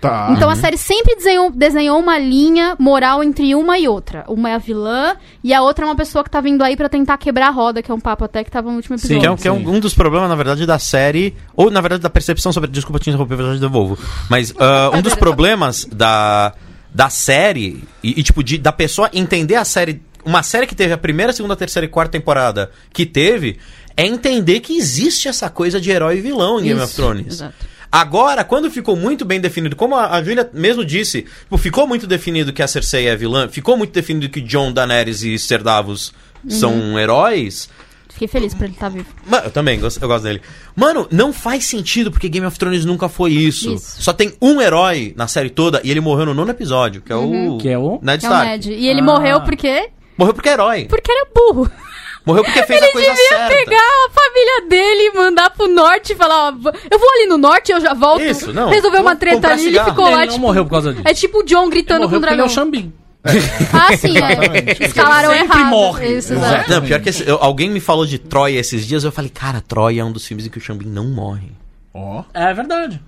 Tá. Então a série sempre desenhou, desenhou uma linha moral entre uma e outra. Uma é a vilã e a outra é uma pessoa que tá vindo aí pra tentar quebrar a roda, que é um papo até que tava no último episódio. Que é, um- que é um, Sim. um dos problemas, na verdade, da série. Ou, na verdade, da percepção sobre. Desculpa te interromper, eu já te devolvo. Mas ah, um dos problemas da, da série. E, e, tipo, de, da pessoa entender a série. Uma série que teve a primeira, segunda, terceira e quarta temporada que teve. É entender que existe essa coisa de herói e vilão em Game of Isso, Thrones. exato. Agora, quando ficou muito bem definido, como a, a Julia mesmo disse, tipo, ficou muito definido que a Cersei é vilã, ficou muito definido que Jon, Daenerys e Ser Davos Uhum. são heróis. Fiquei feliz por ele estar vivo. Mano, eu também, gosto- eu gosto dele. Mano, não faz sentido porque Game of Thrones nunca foi isso. Isso. Só tem um herói na série toda e ele morreu no nono episódio, que é o. Que é o? Ned Que é o Stark. Ned. E ele Ah. morreu porque. Morreu porque é herói. Porque era burro. Morreu porque fez a Ele coisa devia certa. pegar a família dele e mandar pro norte e falar, ó, eu vou ali no norte, eu já volto. Isso, não. Resolver uma treta ali e cigarro. ficou Ele lá, não tipo... morreu por causa disso. É tipo o John gritando com o porque ele é dragão. o Xambin. Ah, sim, é. Escalaram Sempre errado. morre. Isso, exato. Não, pior que esse- eu- alguém me falou de Troia esses dias, eu falei, cara, Troia é um dos filmes em que o Xambin não morre. Ó. É verdade.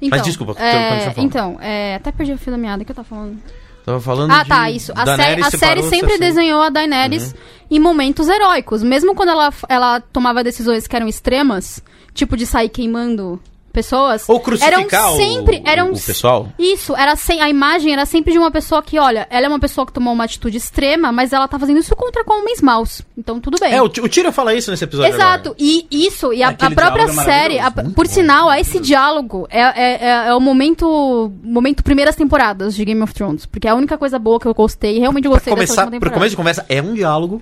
Então, desculpa, é, continua falando. Então, é, até perdi o fio da meada que eu tava falando. Tava falando Ah, de tá, isso. A, série, Daenerys a série sempre Cersei. desenhou a Daenerys em momentos heróicos. Mesmo quando ela, ela tomava decisões que eram extremas, tipo de sair queimando pessoas. Ou crucificar eram o- sempre, o- eram o pessoal. Isso, era sem, a imagem era sempre de uma pessoa que, olha, ela é uma pessoa que tomou uma atitude extrema, mas ela tá fazendo isso contra homens maus. Então tudo bem. É, o, o Tyrion fala isso nesse episódio Exato, agora. e isso, e a, a própria é série, a- por sinal, esse diálogo é, é, é- é o momento, momento primeiras temporadas de Game of Thrones, porque é a única coisa boa que eu gostei, realmente eu Pra gostei dessa começar, última temporada. começo de conversa, é um diálogo.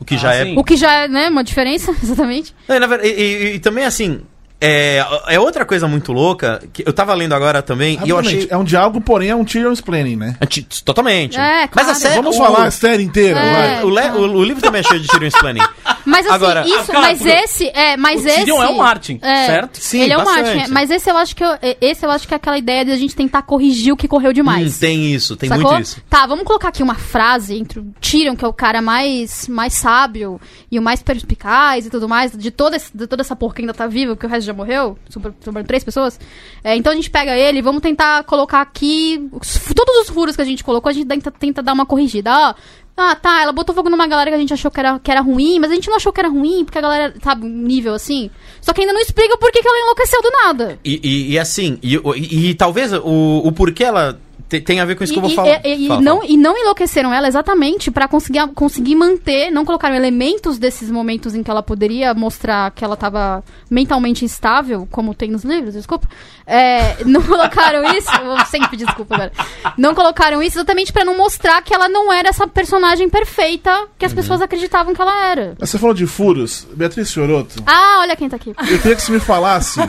O que Ah, já é sim. O que já é, né, uma diferença, exatamente. Na verdade, e, e- e também assim, É, é outra coisa muito louca, que eu tava lendo agora também, e eu achei... É um diálogo, porém é um Tyrion explaining, né? Anti- Totalmente. É, Mas a claro. série... Vamos o- falar a série inteira, É. vai. O, le- o- o livro também é cheio de Tyrion explaining. Mas assim, Agora- isso, Ah, cara, mas esse, é, mas o esse... Tyrion é o Martin, é, certo? Sim, ele é o bastante. Martin, é, mas esse eu acho que eu- é, esse eu acho que é aquela ideia de a gente tentar corrigir o que correu demais. Hum, tem isso, tem Sacou? muito isso. Tá, vamos colocar aqui uma frase entre o Tyrion, que é o cara mais, mais sábio e o mais perspicaz e tudo mais, de toda, esse- de toda essa porra que ainda tá viva, porque o resto já morreu, sobra- sobraram três pessoas. É, então a gente pega ele vamos tentar colocar aqui os- todos os furos que a gente colocou, a gente tenta, tenta dar uma corrigida. Ó, ah, tá, ela botou fogo numa galera que a gente achou que era, que era ruim, mas a gente não achou que era ruim, porque a galera, sabe, nível assim. Só que ainda não explica por que, que ela enlouqueceu do nada. E, e- e assim, e, e- e talvez o, o porquê ela te- tem a ver com isso que eu vou E- falar. E, e- e Fala, não, fala. e não enlouqueceram ela exatamente pra conseguir, conseguir manter, não colocaram elementos desses momentos em que ela poderia mostrar que ela tava mentalmente instável, como tem nos livros, desculpa. É, não colocaram isso, eu vou sempre pedir desculpa agora. Não colocaram isso exatamente pra não mostrar que ela não era essa personagem perfeita que as pessoas acreditavam que ela era. Mas Você falou de furos, Beatriz Fioroto. Ah, olha quem tá aqui. Eu queria que você me falasse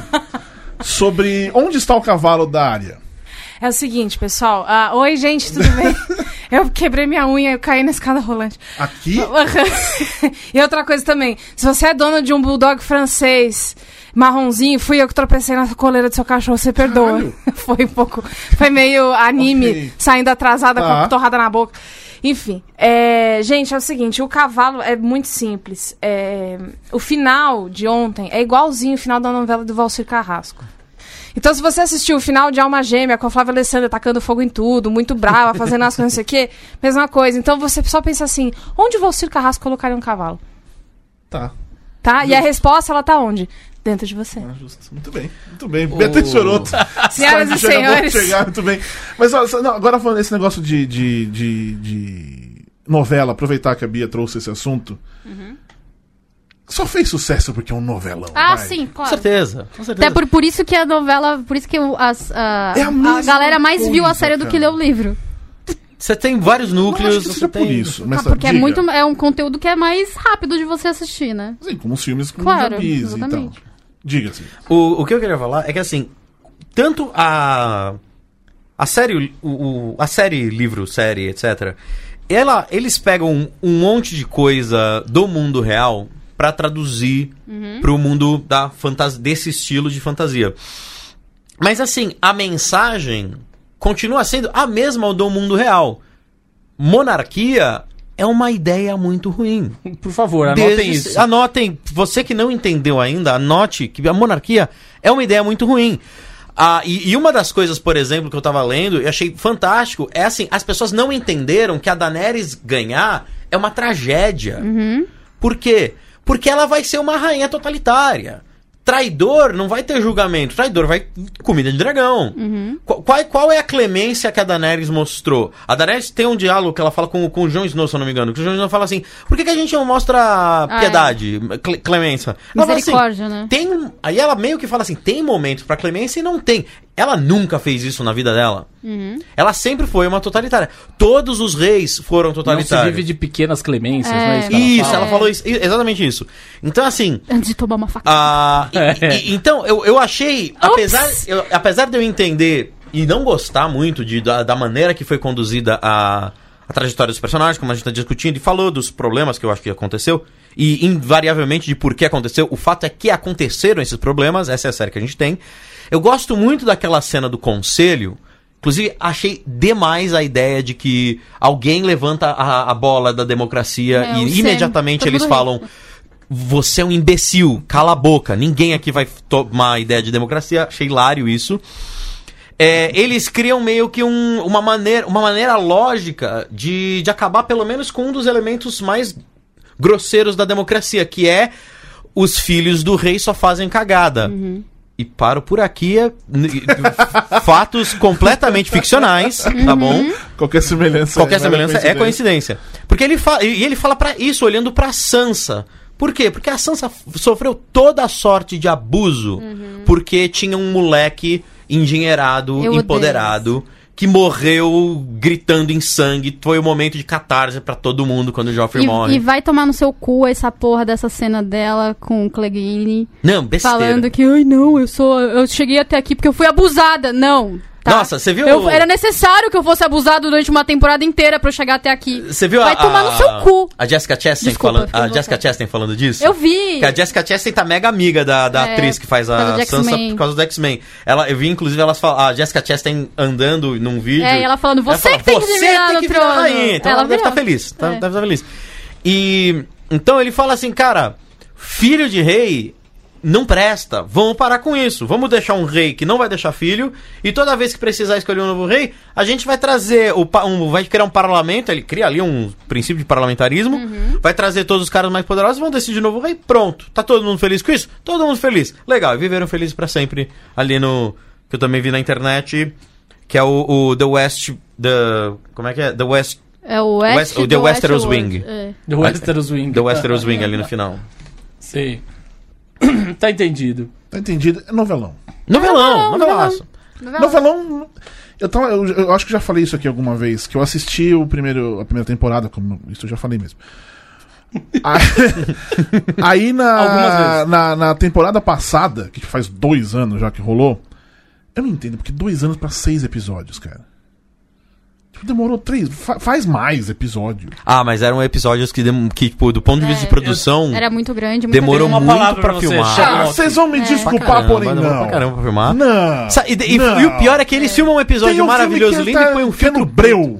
sobre onde está o cavalo da área. É o seguinte, pessoal. Ah, Oi, gente, tudo bem? eu quebrei minha unha, eu caí na escada rolante. Aqui? e outra coisa também, se você é dono de um bulldog francês marronzinho, fui eu que tropecei na coleira do seu cachorro, você perdoa. Foi um pouco. Foi meio anime, Ok. saindo atrasada com Tá. a torrada na boca. Enfim, é, gente, é o seguinte, o cavalo é muito simples. É, o final de ontem é igualzinho o final da novela do Valcir Carrasco. Então, se você assistiu o final de Alma Gêmea com a Flávia Alessandra tacando fogo em tudo, muito brava, fazendo as coisas, não sei o quê, mesma coisa. Então, você só pensa assim: onde o Valcir Carrasco colocaria um cavalo? Tá. Tá? E a resposta, ela tá onde? Dentro de você. Ah, justo. Muito bem, muito bem. Beatriz Fioroto. Senhoras e Chega- senhores. Chegar, muito bem. Mas ó, não, agora falando esse negócio de, de, de, de novela, aproveitar que a Bia trouxe esse assunto. Só fez sucesso porque é um novelão. Ah, vai. sim, Com claro. certeza, com certeza. Até por, por isso que a novela, por isso que as, a, É a a galera mais viu a coisa, série do que cara. leu o livro. Você tem vários Não acho núcleos, que você seja por tem... isso. Mas Ah, porque é diga. muito é um conteúdo que é mais rápido de você assistir, né? Sim, como os filmes com Claro, zumbis e tal. Diga-se. O, o que eu queria falar é que assim, tanto a a série, o, o- a série, livro, série, etc. Ela, eles pegam um, um monte de coisa do mundo real pra traduzir pro mundo da fantasia, desse estilo de fantasia. Mas assim, a mensagem continua sendo a mesma do mundo real. Monarquia é uma ideia muito ruim. Por favor, anotem Desde- isso. Anotem. Você que não entendeu ainda, anote que a monarquia é uma ideia muito ruim. Ah, e, e uma das coisas, por exemplo, que eu tava lendo e achei fantástico é assim: as pessoas não entenderam que a Daenerys ganhar é uma tragédia. Por quê? Porque ela vai ser uma rainha totalitária. Traidor não vai ter julgamento. Traidor vai comida de dragão. Qu- Qual, qual é a clemência que a Daenerys mostrou? A Daenerys tem um diálogo que ela fala com, com o Jon Snow, se eu não me engano. Que o Jon Snow fala assim: por que, que a gente não mostra Ah, piedade, cle- clemência? Ela assim, Misericórdia, né? tem Aí ela meio que fala assim: tem momentos pra clemência e não tem. Ela nunca fez isso na vida dela. Uhum. Ela sempre foi uma totalitária. Todos os reis foram Não se totalitários. vive de pequenas clemências, É. não é isso? que ela Isso, fala? ela falou isso, exatamente isso. Então, assim, Antes de tomar uma faca. ah, e- É. então, eu, eu achei, apesar, eu- apesar de eu entender e não gostar muito de, da, da maneira que foi conduzida a, a trajetória dos personagens, como a gente está discutindo, e falou dos problemas que eu acho que aconteceu, e invariavelmente de por que aconteceu, o fato é que aconteceram esses problemas, essa é a série que a gente tem. Eu gosto muito daquela cena do conselho. Inclusive, achei demais a ideia de que alguém levanta a, a bola da democracia É, e imediatamente todo eles falam: você é um imbecil, cala a boca. Ninguém aqui vai tomar a ideia de democracia. Achei hilário isso. É, eles criam meio que um- uma, maneira, uma maneira lógica de, de acabar, pelo menos, com um dos elementos mais grosseiros da democracia, que é os filhos do rei só fazem cagada. E paro por aqui, é, fatos completamente ficcionais, tá bom? Qualquer semelhança. Qualquer não semelhança é coincidência. Porque ele fala, e ele fala para isso olhando pra Sansa. Por quê? Porque a Sansa sofreu toda a sorte de abuso porque tinha um moleque endinheirado, Eu odeio empoderado que morreu gritando em sangue. Foi o momento de catarse pra todo mundo quando o Joffrey morre. E, e vai tomar no seu cu essa porra dessa cena dela com o Clegane Não, besteira. falando que, ai não, eu sou. Eu cheguei até aqui porque eu fui abusada. Não. Tá? Nossa, você viu Eu- Era necessário que eu fosse abusado durante uma temporada inteira pra eu chegar até aqui. Você viu Vai a, tomar no seu cu. A Jessica Chastain Desculpa, falando, a Jessica. Chastain falando disso? Eu vi. Que a Jessica Chastain tá mega amiga da, da É, atriz que faz a Sansa por causa do X-Men. Ela, eu vi, inclusive, elas falam, a Jessica Chastain andando num vídeo. É, e ela falando, "Você fala, que tem que "Você virar no trono." rainha." Então Ela ela, deve estar feliz. Tá, É. Deve estar feliz. E então ele fala assim, cara, filho de rei não presta. Vamos parar com isso. Vamos deixar um rei que não vai deixar filho. E toda vez que precisar escolher um novo rei, a gente vai trazer o um, vai criar um parlamento. Ele cria ali um princípio de parlamentarismo. Uhum. Vai trazer todos os caras mais poderosos. Vão decidir o novo rei. Pronto. Tá todo mundo feliz com isso? Todo mundo feliz. Legal. E viveram felizes pra sempre ali no que eu também vi na internet, que é o, o The West, the como é que é? The West, É o West, West- o The do Westeros Westworld. Wing. É. The Westeros Wing. The Westeros Wing ali no final. Sei. Tá entendido. Tá entendido? É novelão. Novelão, novelaço. Novelão. Eu, tava, eu, eu acho que já falei isso aqui alguma vez, que eu assisti o primeiro, a primeira temporada, como isso eu já falei mesmo. Aí, na, na, na temporada passada, que faz dois anos já que rolou, eu não entendo, porque dois anos pra seis episódios, cara. Tipo, demorou três. fa- faz mais episódio. Ah, mas eram episódios que, que tipo, do ponto de vista de produção, Era muito grande, muito demorou Uma muito palavra pra filmar. Ah, vocês vão me É. desculpar, Caramba, porém demorou não. pra caramba pra filmar. Não. E, e- não. e o pior é que eles filmam um episódio um maravilhoso, lindo, tá e põe um filtro Breu.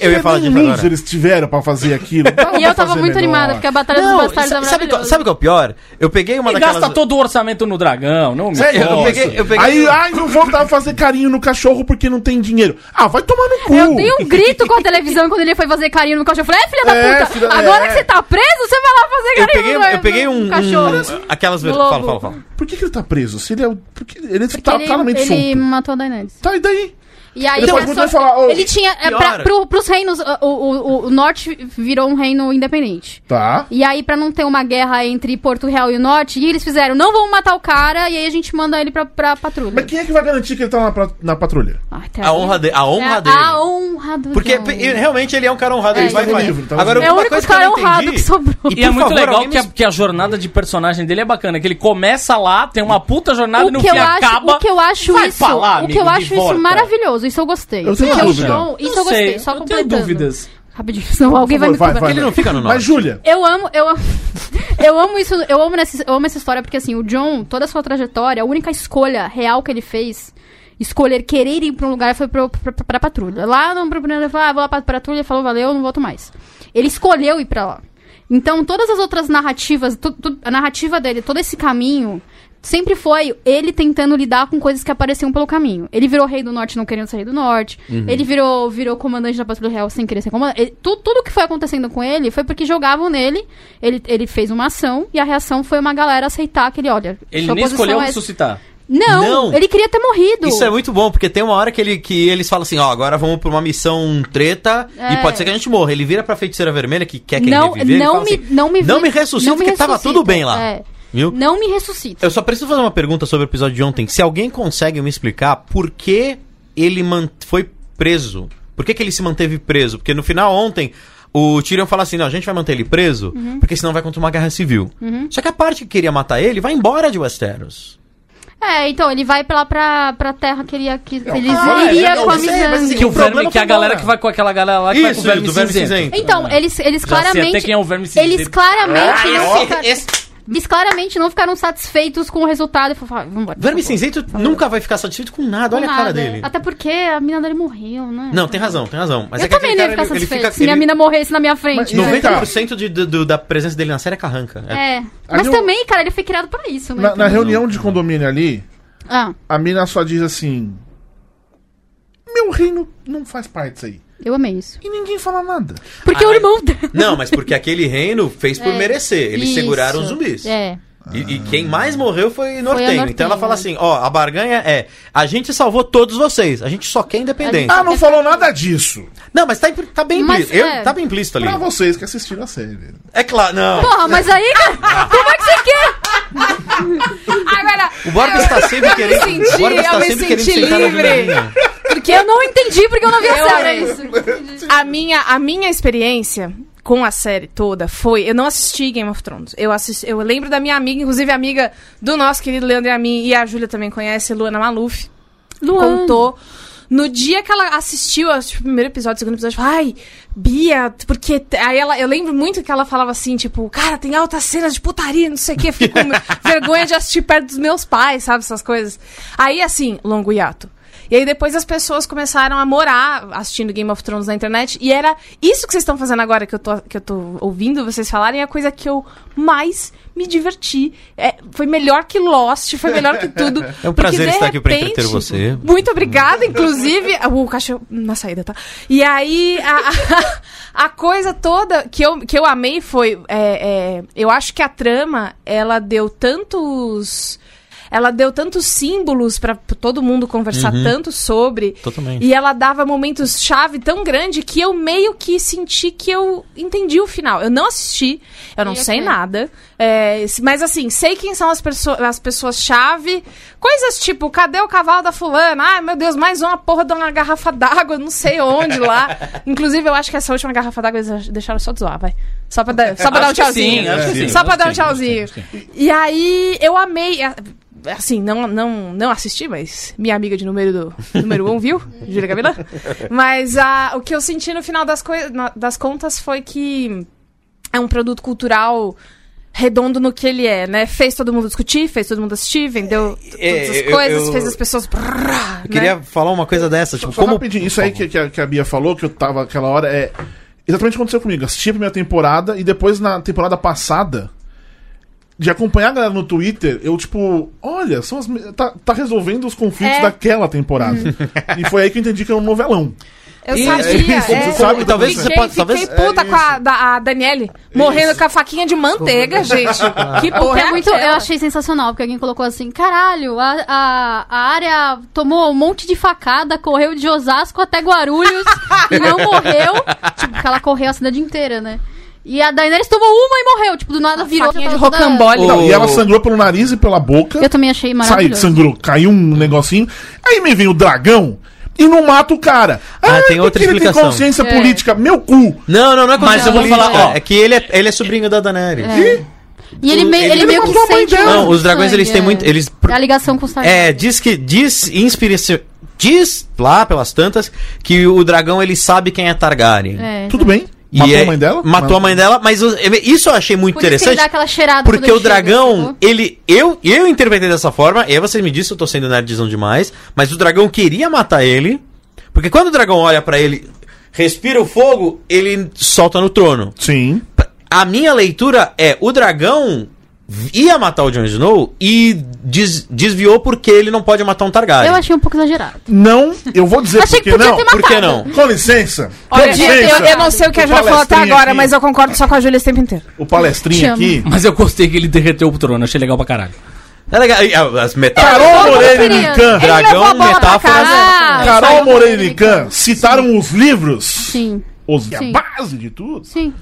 Eu ia falar disso agora. eles tiveram pra fazer aquilo. Dava E eu tava fazer muito melhor. animada, porque a Batalha Não, dos Bastardos sa- é sabe, qual- maravilhosa. sabe qual é o pior? Eu peguei uma E daquelas... gasta todo o orçamento no dragão, não me Sério, eu peguei- eu peguei- Aí, ai, não vou dar fazer carinho no cachorro porque não tem dinheiro. Ah, vai tomar no cu. Eu dei um grito com a televisão quando ele foi fazer carinho no cachorro. Eu falei, é, filha da É, puta, filha- agora é. que você tá preso, você vai lá fazer Eu carinho peguei, no, eu peguei no um, cachorro. um- aquelas vezes. Fala, fala, fala. Por que, que ele tá preso? Se ele é. o- Porque ele Porque tá ele, claramente ele solto. matou a Daenerys. Tá, e daí? E aí Ele ele, falar, ô, ele tinha. É, pra, pro, pros reinos. O, o, o- o norte virou um reino independente. Tá. E aí, pra não ter uma guerra entre Porto Real e o norte, o que eles fizeram? Não vamos matar o cara, e aí a gente manda ele pra, pra patrulha. Mas quem é que vai garantir que ele tá na, na patrulha? Ah, até A honra, de, a honra é, dele. A honra do Porque e- realmente ele é um cara honrado. É, ele vai tá no vai. livro, tá no Agora, livro. É o único coisa que eu cara honrado entendi- que sobrou. E, E é muito favor, legal que a, que a jornada de personagem dele é bacana, que ele começa lá, tem uma puta jornada e no o fim acaba. o que eu acho isso, o que eu acho isso volta. Maravilhoso, isso eu gostei. Eu tenho Porque dúvida. o Jon- isso Não eu gostei, sei, só eu tenho dúvidas. Rapidinho, senão alguém vai me Vai, vai, Ele não fica no Mas, norte. Júlia, Eu amo, eu amo, eu amo isso, eu amo, nessa, eu amo essa história porque assim, o John, toda a sua trajetória, a única escolha real que ele fez, escolher querer ir pra um lugar foi pro, pra, pra, pra patrulha. Lá no primeiro ele falou, ah, vou lá pra patrulha, falou, valeu, não volto mais. Ele escolheu ir pra lá. Então, todas as outras narrativas, tu- tu- a narrativa dele, todo esse caminho, sempre foi ele tentando lidar com coisas que apareciam pelo caminho. Ele virou rei do norte não querendo ser rei do norte. Ele virou, virou comandante da patrulha real sem querer ser comandante. Ele- tu- tudo que foi acontecendo com ele foi porque jogavam nele. Ele, ele fez uma ação e a reação foi uma galera aceitar que ele, olha. Ele nem escolheu é- ressuscitar. Não, Não. ele queria ter morrido. Isso é muito bom, porque tem uma hora que, ele, que eles falam assim, ó, agora vamos pra uma missão treta É. e pode ser que a gente morra. Ele vira pra feiticeira vermelha, que quer quem não, reviver, ele não, fala me, assim, não me não me ressuscita, não me porque tava ressuscita. tudo bem lá. É. Viu? Não me ressuscita. Eu só preciso fazer uma pergunta sobre o episódio de ontem. Se alguém consegue me explicar por que ele foi preso. Por que, que ele se manteve preso? Porque no final ontem, o Tyrion fala assim, não, a gente vai manter ele preso, Uhum. porque senão vai contra uma guerra civil. Só que a parte que queria matar ele vai embora de Westeros. É, então, ele vai pra lá pra, pra terra que ele ia. Que ele ah, é, iria eu com a sei, Mizangue. assim, Que o verme, que a galera que vai com aquela galera lá que vai com Isso, o verme do verme cinzento. cinzento. Então, eles, eles Já sei claramente. até quem é o verme cinzento. Eles claramente não esse- ficaram. esse- Eles claramente não ficaram satisfeitos com o resultado e falaram, vambora. Verme cinzento nunca vai ficar satisfeito com nada. Olha Com a cara nada. dele. Até porque a mina dele morreu, né? Não, tem razão, tem razão. Mas eu é que também não ia ficar ele, ele satisfeito fica... se minha ele- mina morresse na minha frente. Mas- né? Vem cá. 90% de, do- do- da presença dele na série é carranca. É. É. Mas eu- também, cara, ele foi criado pra isso, né? na, na reunião de condomínio ali, Ah, a mina só diz assim: Meu reino não faz parte disso aí. Eu amei isso. E ninguém fala nada. Porque Ah, o mas- irmão dela. Não, mas porque aquele reino fez por É. merecer. Eles Isso. seguraram os zumbis. É. E, e quem mais morreu foi Nortenho. Nortenho, Então ela fala é. assim: ó, a barganha é: a gente salvou todos vocês, a gente só quer independência. Ah, não falou nada disso. Não, mas tá, tá bem Mas, implícito. Eu- é. Tá bem implícito ali. Pra vocês que assistiram a série. É claro, não. Porra, mas aí, como é que você quer? Agora, O Borba eu- está sempre eu me querendo. senti- o está me sempre querendo senti sentar na livre. janelinha. Porque eu não entendi porque eu não vi a série. A minha, a minha experiência com a série toda foi. Eu não assisti Game of Thrones. Eu, assisti, eu lembro da minha amiga, inclusive amiga do nosso querido Leandro e a mim, e a Júlia também conhece, Luana Maluf. Luana. Contou. No dia que ela assistiu acho, o primeiro episódio, o segundo episódio, falou, ai, Bia, porque. t-" Aí ela, eu lembro muito que ela falava assim, tipo, cara, tem altas cenas de putaria, não sei o quê. Fico com vergonha de assistir perto dos meus pais, sabe? Essas coisas. Aí, assim, longo hiato. E aí depois as pessoas começaram a morar assistindo Game of Thrones na internet. E era isso que vocês estão fazendo agora, que eu tô, que eu tô ouvindo vocês falarem, é a coisa que eu mais me diverti. É, foi melhor que Lost, foi melhor que tudo. É um prazer estar aqui pra entreter você. Muito obrigada, inclusive. O cachorro na saída, tá? E aí, a, a, a coisa toda que eu, que eu amei foi. é, é, eu acho que a trama, ela deu tantos. Ela deu tantos símbolos pra todo mundo conversar Uhum. tanto sobre. Totalmente. E ela dava momentos-chave tão grande que eu meio que senti que eu entendi o final. Eu não assisti, eu não E sei ok. nada. é, mas assim, sei quem são as, as pessoas-chave. Coisas tipo, cadê o cavalo da fulana? Ai, meu Deus, mais uma porra de uma garrafa d'água, não sei onde lá. Inclusive, eu acho que essa última garrafa d'água eles deixaram só de zoar, vai. Só pra dar, só pra dar um tchauzinho. sim, sim, Só pra dar um tchauzinho. E aí, eu amei. Assim, não, não, não assisti, mas minha amiga de número do número um viu, Júlia Gavilã. Mas ah, o que eu senti no final das, das contas foi que é um produto cultural redondo no que ele é, né? Fez todo mundo discutir, fez todo mundo assistir, vendeu É, todas as eu- coisas, eu- fez as pessoas. brrr, Eu queria né? falar uma coisa dessa, tipo, Só como. rapidinho, isso aí que, que, a, que a Bia falou, que eu tava aquela hora, é. Exatamente o que aconteceu comigo. Assisti a primeira temporada e depois na temporada passada, de acompanhar a galera no Twitter, eu, tipo, olha, são as, tá, tá resolvendo os conflitos É. daquela temporada. e foi aí que eu entendi que era um novelão. Eu E- sabia. é isso, é, você sabe, eu talvez fiquei, você pode- fiquei talvez- puta é com a, da, a Daniele morrendo com a faquinha de manteiga, gente. Que porra é é muito, eu achei sensacional, porque alguém colocou assim, caralho, a, a, a área tomou um monte de facada, correu de Osasco até Guarulhos e não morreu. Tipo, porque ela correu a cidade inteira, né? E a Daenerys tomou uma e morreu. Tipo, do nada virou. faquinha de toda- rocambole. Não, O- e ela sangrou pelo nariz e pela boca. Eu também achei Sai, maravilhoso. sangrou, caiu um negocinho. Aí me vem o dragão e não mata o cara. Ah, tem porque outra ele explicação. tem consciência É. política. Meu cu. Não, não, não é Mas eu vou falar, ó. É que ele é, ele é sobrinho da Daenerys. E E ele, meio- Ele- ele meio que sente. Não, os dragões sangue, eles têm é. muito. Eles, É a ligação com os É, Targaryen. diz que. Diz inspiração. Diz lá pelas tantas que o dragão ele sabe quem é Targaryen. É, tudo bem. E Matou é- a mãe dela? Matou a mãe dela, mas o- isso eu achei muito Por isso que ele interessante. dá aquela cheirada Porque o chega, dragão, sacou? ele. Eu, eu interpretei dessa forma, e aí você me disse, eu tô sendo nerdzão demais, mas o dragão queria matar ele. Porque quando o dragão olha pra ele, respira o fogo, ele solta no trono. Sim. A minha leitura é: o dragão ia matar o Jon Snow e des- desviou porque ele não pode matar um Targaryen. Eu achei um pouco exagerado. Não, eu vou dizer Achei por que não. ter Por que não? Com licença. Com Olha, licença. eu, eu não sei o que a Júlia falou até agora, aqui. mas eu concordo só com a Júlia esse tempo inteiro. O palestrinho aqui. Mas eu gostei que ele derreteu o trono, achei legal pra caralho. É legal. ah, As metáforas. Carol Todo Moreira e a Dragão, bola pra metáfora. casa. Ah, Carol Moreira e do Lican citaram os livros, Sim, os, Sim. a base de tudo, sim.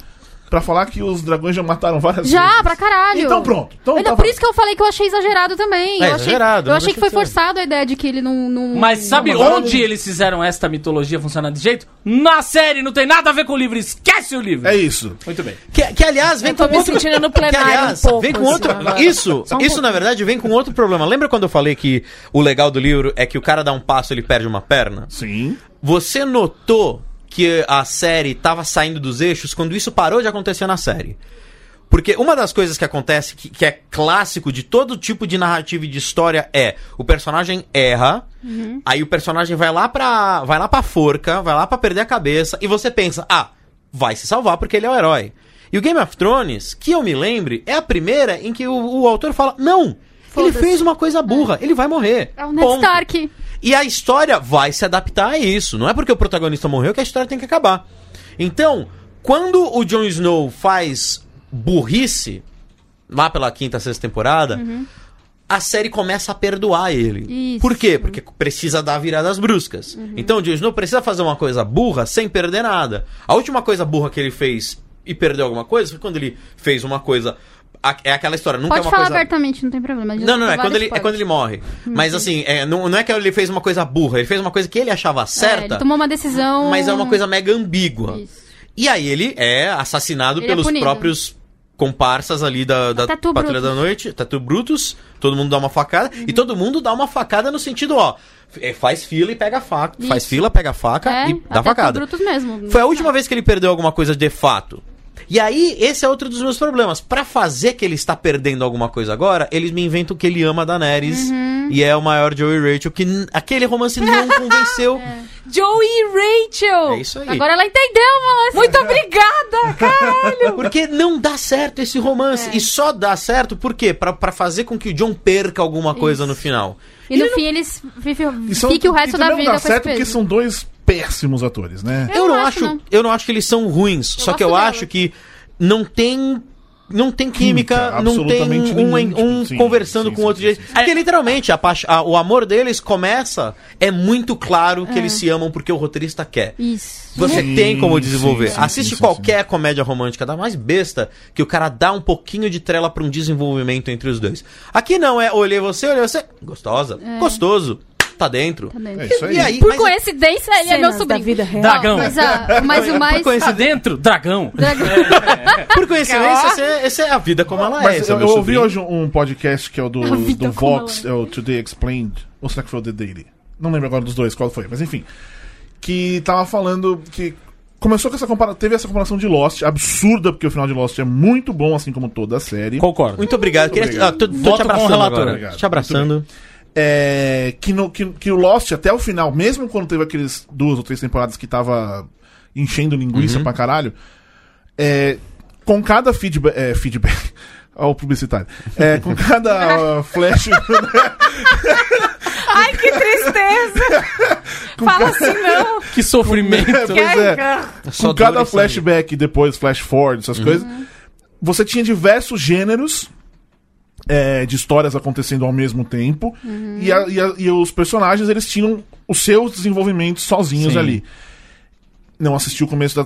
Pra falar que os dragões já mataram várias Já, vezes. pra caralho. Então pronto. Então Ele- tá por isso que eu falei que eu achei exagerado também. É, eu achei, exagerado, eu não achei que foi de forçado a ideia de que ele não. não Mas sabe ela onde não- eles fizeram esta mitologia funcionar desse jeito? Na série, não tem nada a ver com o livro, esquece o livro. É isso. Muito bem. Que, que, aliás, vem Eu tô com me outro... sentindo no Que, plenário aliás, um pouco. vem com assim, outro... agora. Isso, um isso pouco. na verdade vem com outro problema. Lembra quando eu falei que o legal do livro é que o cara dá um passo ele perde uma perna? Sim. Você notou que a série tava saindo dos eixos quando isso parou de acontecer na série? Porque uma das coisas que acontece, que, que é clássico de todo tipo de narrativa e de história, é o personagem erra, aí o personagem vai lá pra. vai lá pra forca, vai lá pra perder a cabeça, e você pensa, ah, vai se salvar porque ele é o herói. E o Game of Thrones, que eu me lembre, é a primeira em que o, o autor fala: não, ele fez uma coisa burra, ele vai morrer. É o Ned. Stark. E a história vai se adaptar a isso. Não é porque o protagonista morreu que a história tem que acabar. Então, quando o Jon Snow faz burrice, lá pela quinta, sexta temporada, a série começa a perdoar ele. Isso. Por quê? Porque precisa dar viradas bruscas. Então o Jon Snow precisa fazer uma coisa burra sem perder nada. A última coisa burra que ele fez e perdeu alguma coisa foi quando ele fez uma coisa a- é aquela história, nunca Pode é uma falar coisa... abertamente, não tem problema. Não, não, deu é quando, ele, é quando ele morre. Mas assim, é, não, não é que ele fez uma coisa burra, ele fez uma coisa que ele achava É, certa, ele tomou uma decisão. mas é uma coisa mega ambígua. Isso. E aí ele é assassinado Ele é pelos punido. próprios comparsas ali da, da Patrulha Brutus. da Noite, Tatu Brutus, todo mundo dá uma facada, Uhum. e todo mundo dá uma facada no sentido, ó, é, faz fila e pega a faca, faz fila, pega a faca É, e dá facada. Brutus mesmo. Foi a última vez que ele perdeu alguma coisa de fato. E aí, esse é outro dos meus problemas. Pra fazer que ele está perdendo alguma coisa agora, eles me inventam que ele ama Daenerys Uhum. e é o maior Joe e Rachel, que aquele romance não convenceu. Joey e Rachel! É isso aí. Agora ela entendeu, Melissa. Muito obrigada, caralho! Porque não dá certo esse romance. É. E só dá certo por quê? Pra, pra fazer com que o John perca alguma coisa no final. E no fim eles vivem, E são- fiquem o e resto também da não vida dá com certo porque são dois péssimos atores, né? Eu, Eu não acho, acho, não. eu não acho que eles são ruins, só que eu gosto acho dela. que não tem não tem química, Química, não tem um, nenhum, um sim, conversando sim, com o sim, outro sim, jeito. sim, sim. Porque literalmente a a- o amor deles começa, é muito claro que eles se amam porque o roteirista quer. Isso. Você Sim, tem como desenvolver. Assiste sim, sim, qualquer comédia romântica, da mais besta, que o cara dá um pouquinho de trela pra um desenvolvimento entre os dois. Aqui não, é olhei você, olhei você, gostosa, gostoso, tá dentro. Tá dentro. É isso aí. E aí, Por mas- coincidência, ele é meu Cenas da sobrinho. vida real. Dragão. Mas, a, mas o mais... Por coincidência, dentro, dragão. por coincidência, essa é, essa é a vida como ela é. Mas esse é eu, meu eu ouvi sobrinho. hoje um podcast que é o do, A vida do como Vox, é o Today Explained. Ou será que foi o The Daily? Não lembro agora dos dois qual foi, mas enfim. Que tava falando que. Começou com essa comparação. Teve essa comparação de Lost, absurda, porque o final de Lost é muito bom, assim como toda a série. Concordo. Muito obrigado. Queria- obrigado. ah, tô, tô Voto te com abraçando relator. agora. Obrigado. Te abraçando. É, que, no, que, que o Lost, até o final, mesmo quando teve aqueles duas ou três temporadas que tava enchendo linguiça pra caralho, é, com cada feedback. É, feedback. Olha o publicitário. É, com cada uh, flash. Ai, que tristeza! Fala assim, não! Que sofrimento. pois é. Com cada flashback e depois flash forward, essas coisas, você tinha diversos gêneros é, de histórias acontecendo ao mesmo tempo e, a- e a- e os personagens eles tinham os seus desenvolvimentos sozinhos Sim. ali. Não assisti o começo da,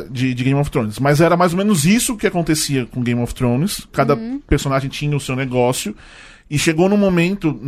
da- de, de Game of Thrones, mas era mais ou menos isso que acontecia com Game of Thrones. Cada personagem tinha o seu negócio. E chegou num momento,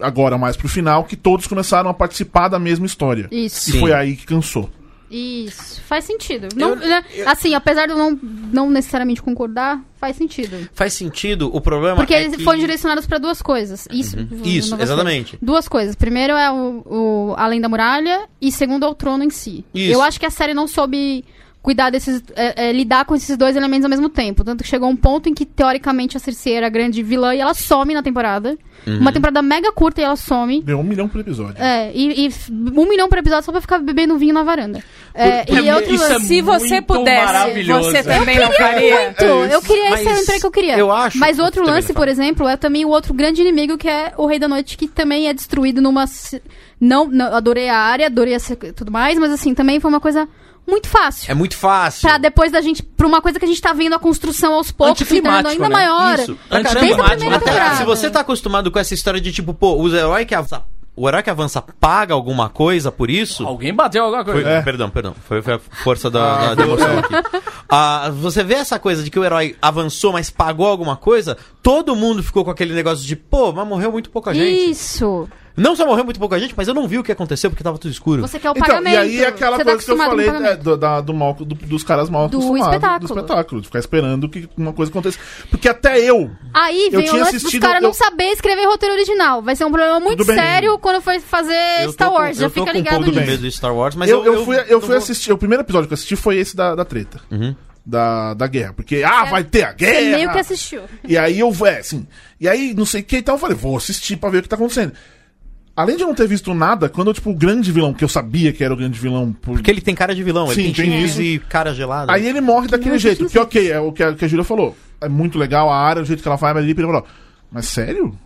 agora mais pro final, que todos começaram a participar da mesma história. Isso. E Sim. foi aí que cansou. Isso. Faz sentido. Não, né, Assim, apesar de eu não, não necessariamente concordar, faz sentido. Faz sentido, o problema Porque é eles que... foram direcionados pra duas coisas. Isso. Isso, não vou exatamente. falar. Duas coisas. Primeiro é o, o Além da Muralha e segundo é o trono em si. Isso. Eu acho que a série não soube cuidar desses. é, é, lidar com esses dois elementos ao mesmo tempo. Tanto que chegou um ponto em que, teoricamente, a Cersei era a grande vilã e ela some na temporada. Uhum. Uma temporada mega curta e ela some. Deu um milhão por episódio. É, e, e um milhão por episódio só pra ficar bebendo vinho na varanda. É, e outro é lance- Se você pudesse, maravilhoso. você também não faria? muito. eu queria esse Mas era o emprego que eu queria. eu acho- Mas outro lance, não por exemplo, é também o outro grande inimigo que é o Rei da Noite, que também é destruído numa. Não, não adorei a área, adorei a tudo mais, mas assim, também foi uma coisa muito fácil. É muito fácil. Pra depois da gente. Pra uma coisa que a gente tá vendo a construção aos poucos, Anticlimático, ainda né? maior. Isso. Desde a Anticlimático. primeira Até, temporada. se você tá acostumado com essa história de tipo, pô, os heróis que avança, o herói que avança paga alguma coisa por isso. Alguém bateu alguma Foi- coisa. É. Perdão, perdão. Foi, foi a força da, da, da emoção aqui. Ah, você vê essa coisa de que o herói avançou, mas pagou alguma coisa, todo mundo ficou com aquele negócio de, pô, mas morreu muito pouca gente. Isso. Não só morreu muito pouca gente, mas eu não vi o que aconteceu porque tava tudo escuro. Você quer o Então, pagamento. e aí é aquela Você tá coisa que eu com falei pagamento. é, do, da- do mal, do- dos caras mal Do acostumados espetáculo. do espetáculo, de ficar esperando que uma coisa aconteça. Porque até eu, Aí Eu vem o tinha dos assistido- caras não eu- saber escrever roteiro original. Vai ser um problema muito sério quando for fazer Eu Star com- Wars. Já eu tô fica com um ligado pouco nisso. medo de Star Wars, mas eu, eu, fui, eu fui assistir. O primeiro episódio que eu assisti foi esse da, da treta. Da, da guerra. Porque, ah, vai ter a guerra! Você meio que assistiu. E aí eu, é, assim. E aí, não sei o que, então eu falei, vou assistir pra ver o que tá acontecendo. Além de não ter visto nada, quando, tipo, o grande vilão, que eu sabia que era o grande vilão. Por... Porque ele tem cara de vilão, Sim, ele tem tem isso. e cara gelada. Aí ele morre daquele jeito. Que ok, é o que a, que a Júlia falou. É muito legal a área, o jeito que ela faz, mas ele falou. Mas sério?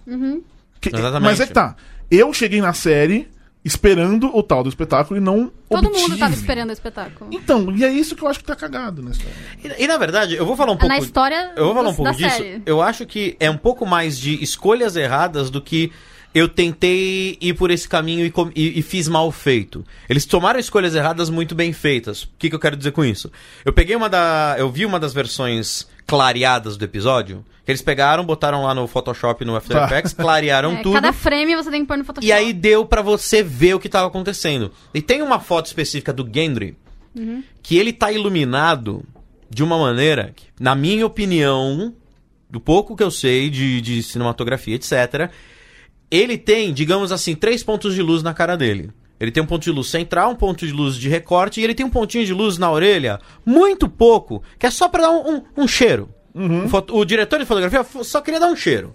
Que- Exatamente. Mas é que tá. Eu cheguei na série esperando o tal do espetáculo e não. Todo obtive. mundo tava esperando o espetáculo. Então, e é isso que eu acho que tá cagado na história. E, e, na verdade, eu vou falar um pouco. Na história Eu vou falar um pouco disso. série. Eu acho que é um pouco mais de escolhas erradas do que eu tentei ir por esse caminho e, e- e fiz mal feito. Eles tomaram escolhas erradas muito bem feitas. O que, que eu quero dizer com isso? Eu peguei uma da. Eu vi uma das versões clareadas do episódio. Que eles pegaram, botaram lá no Photoshop no After Tá. Effects, clarearam É, tudo. cada frame você tem que pôr no Photoshop. E aí deu pra você ver o que tava acontecendo. E tem uma foto específica do Gendry que ele tá iluminado de uma maneira que, na minha opinião, do pouco que eu sei de, de cinematografia, etc., ele tem, digamos assim, três pontos de luz na cara dele. Ele tem um ponto de luz central, um ponto de luz de recorte e ele tem um pontinho de luz na orelha, muito pouco, que é só pra dar um, um- um cheiro. O, foto- o diretor de fotografia fo- só queria dar um cheiro.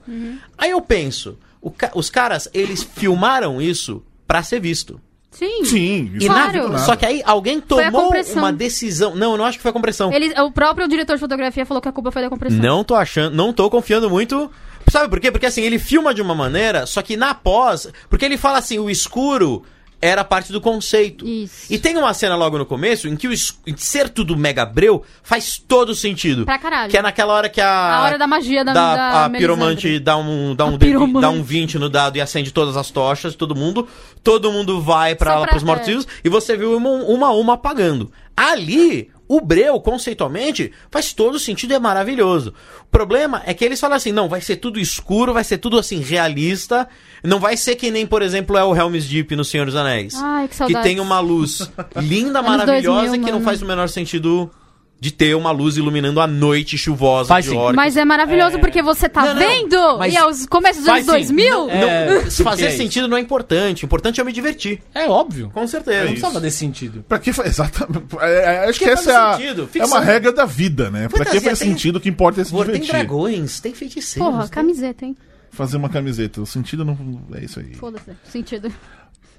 Aí eu penso, o ca- os caras, eles filmaram isso pra ser visto. Sim. Sim, isso E na- Claro. nada. só que aí alguém tomou uma decisão. Não, eu não acho que foi a compressão. Ele, o próprio diretor de fotografia falou que a culpa foi da compressão. Não tô achando, não tô confiando muito. Sabe por quê? Porque assim, ele filma de uma maneira, só que na pós, porque ele fala assim, o escuro era parte do conceito. Isso. E tem uma cena logo no começo em que o ser tudo mega breu faz todo sentido. Pra caralho. Que é naquela hora que a A hora da magia da, da, da a piromante dá um, dá, um piromante. dá um 20 no dado e acende todas as tochas, todo mundo. Todo mundo vai pra, Só lá pra- pros mortos e você viu uma, uma a uma apagando. Ali, o Breu, conceitualmente, faz todo sentido e é maravilhoso. O problema é que eles falam assim: não, vai ser tudo escuro, vai ser tudo assim, realista. Não vai ser que nem, por exemplo, é o Helm's Deep no Senhor dos Anéis. Ai, que saudades. tem uma luz linda, maravilhosa, 2000, que não faz o menor sentido de ter uma luz iluminando a noite chuvosa Faz de sim. Mas é maravilhoso porque você tá Não, não, vendo mas e aos começos dos anos faz sim. 2000. Não, É, fazer que é sentido não é importante. O importante é eu me divertir. É óbvio. Com certeza. Não precisava desse sentido. Pra que faz? Exatamente. É, é, acho Porque que essa faz é, a, é uma regra da vida, né? Pra que Fantasia faz tem- sentido, o que importa é se Amor, tem divertir. dragões, tem feiticeiros. Porra, tem- camiseta, hein? Fazer uma camiseta. O sentido não. É isso aí. Foda-se. Sentido.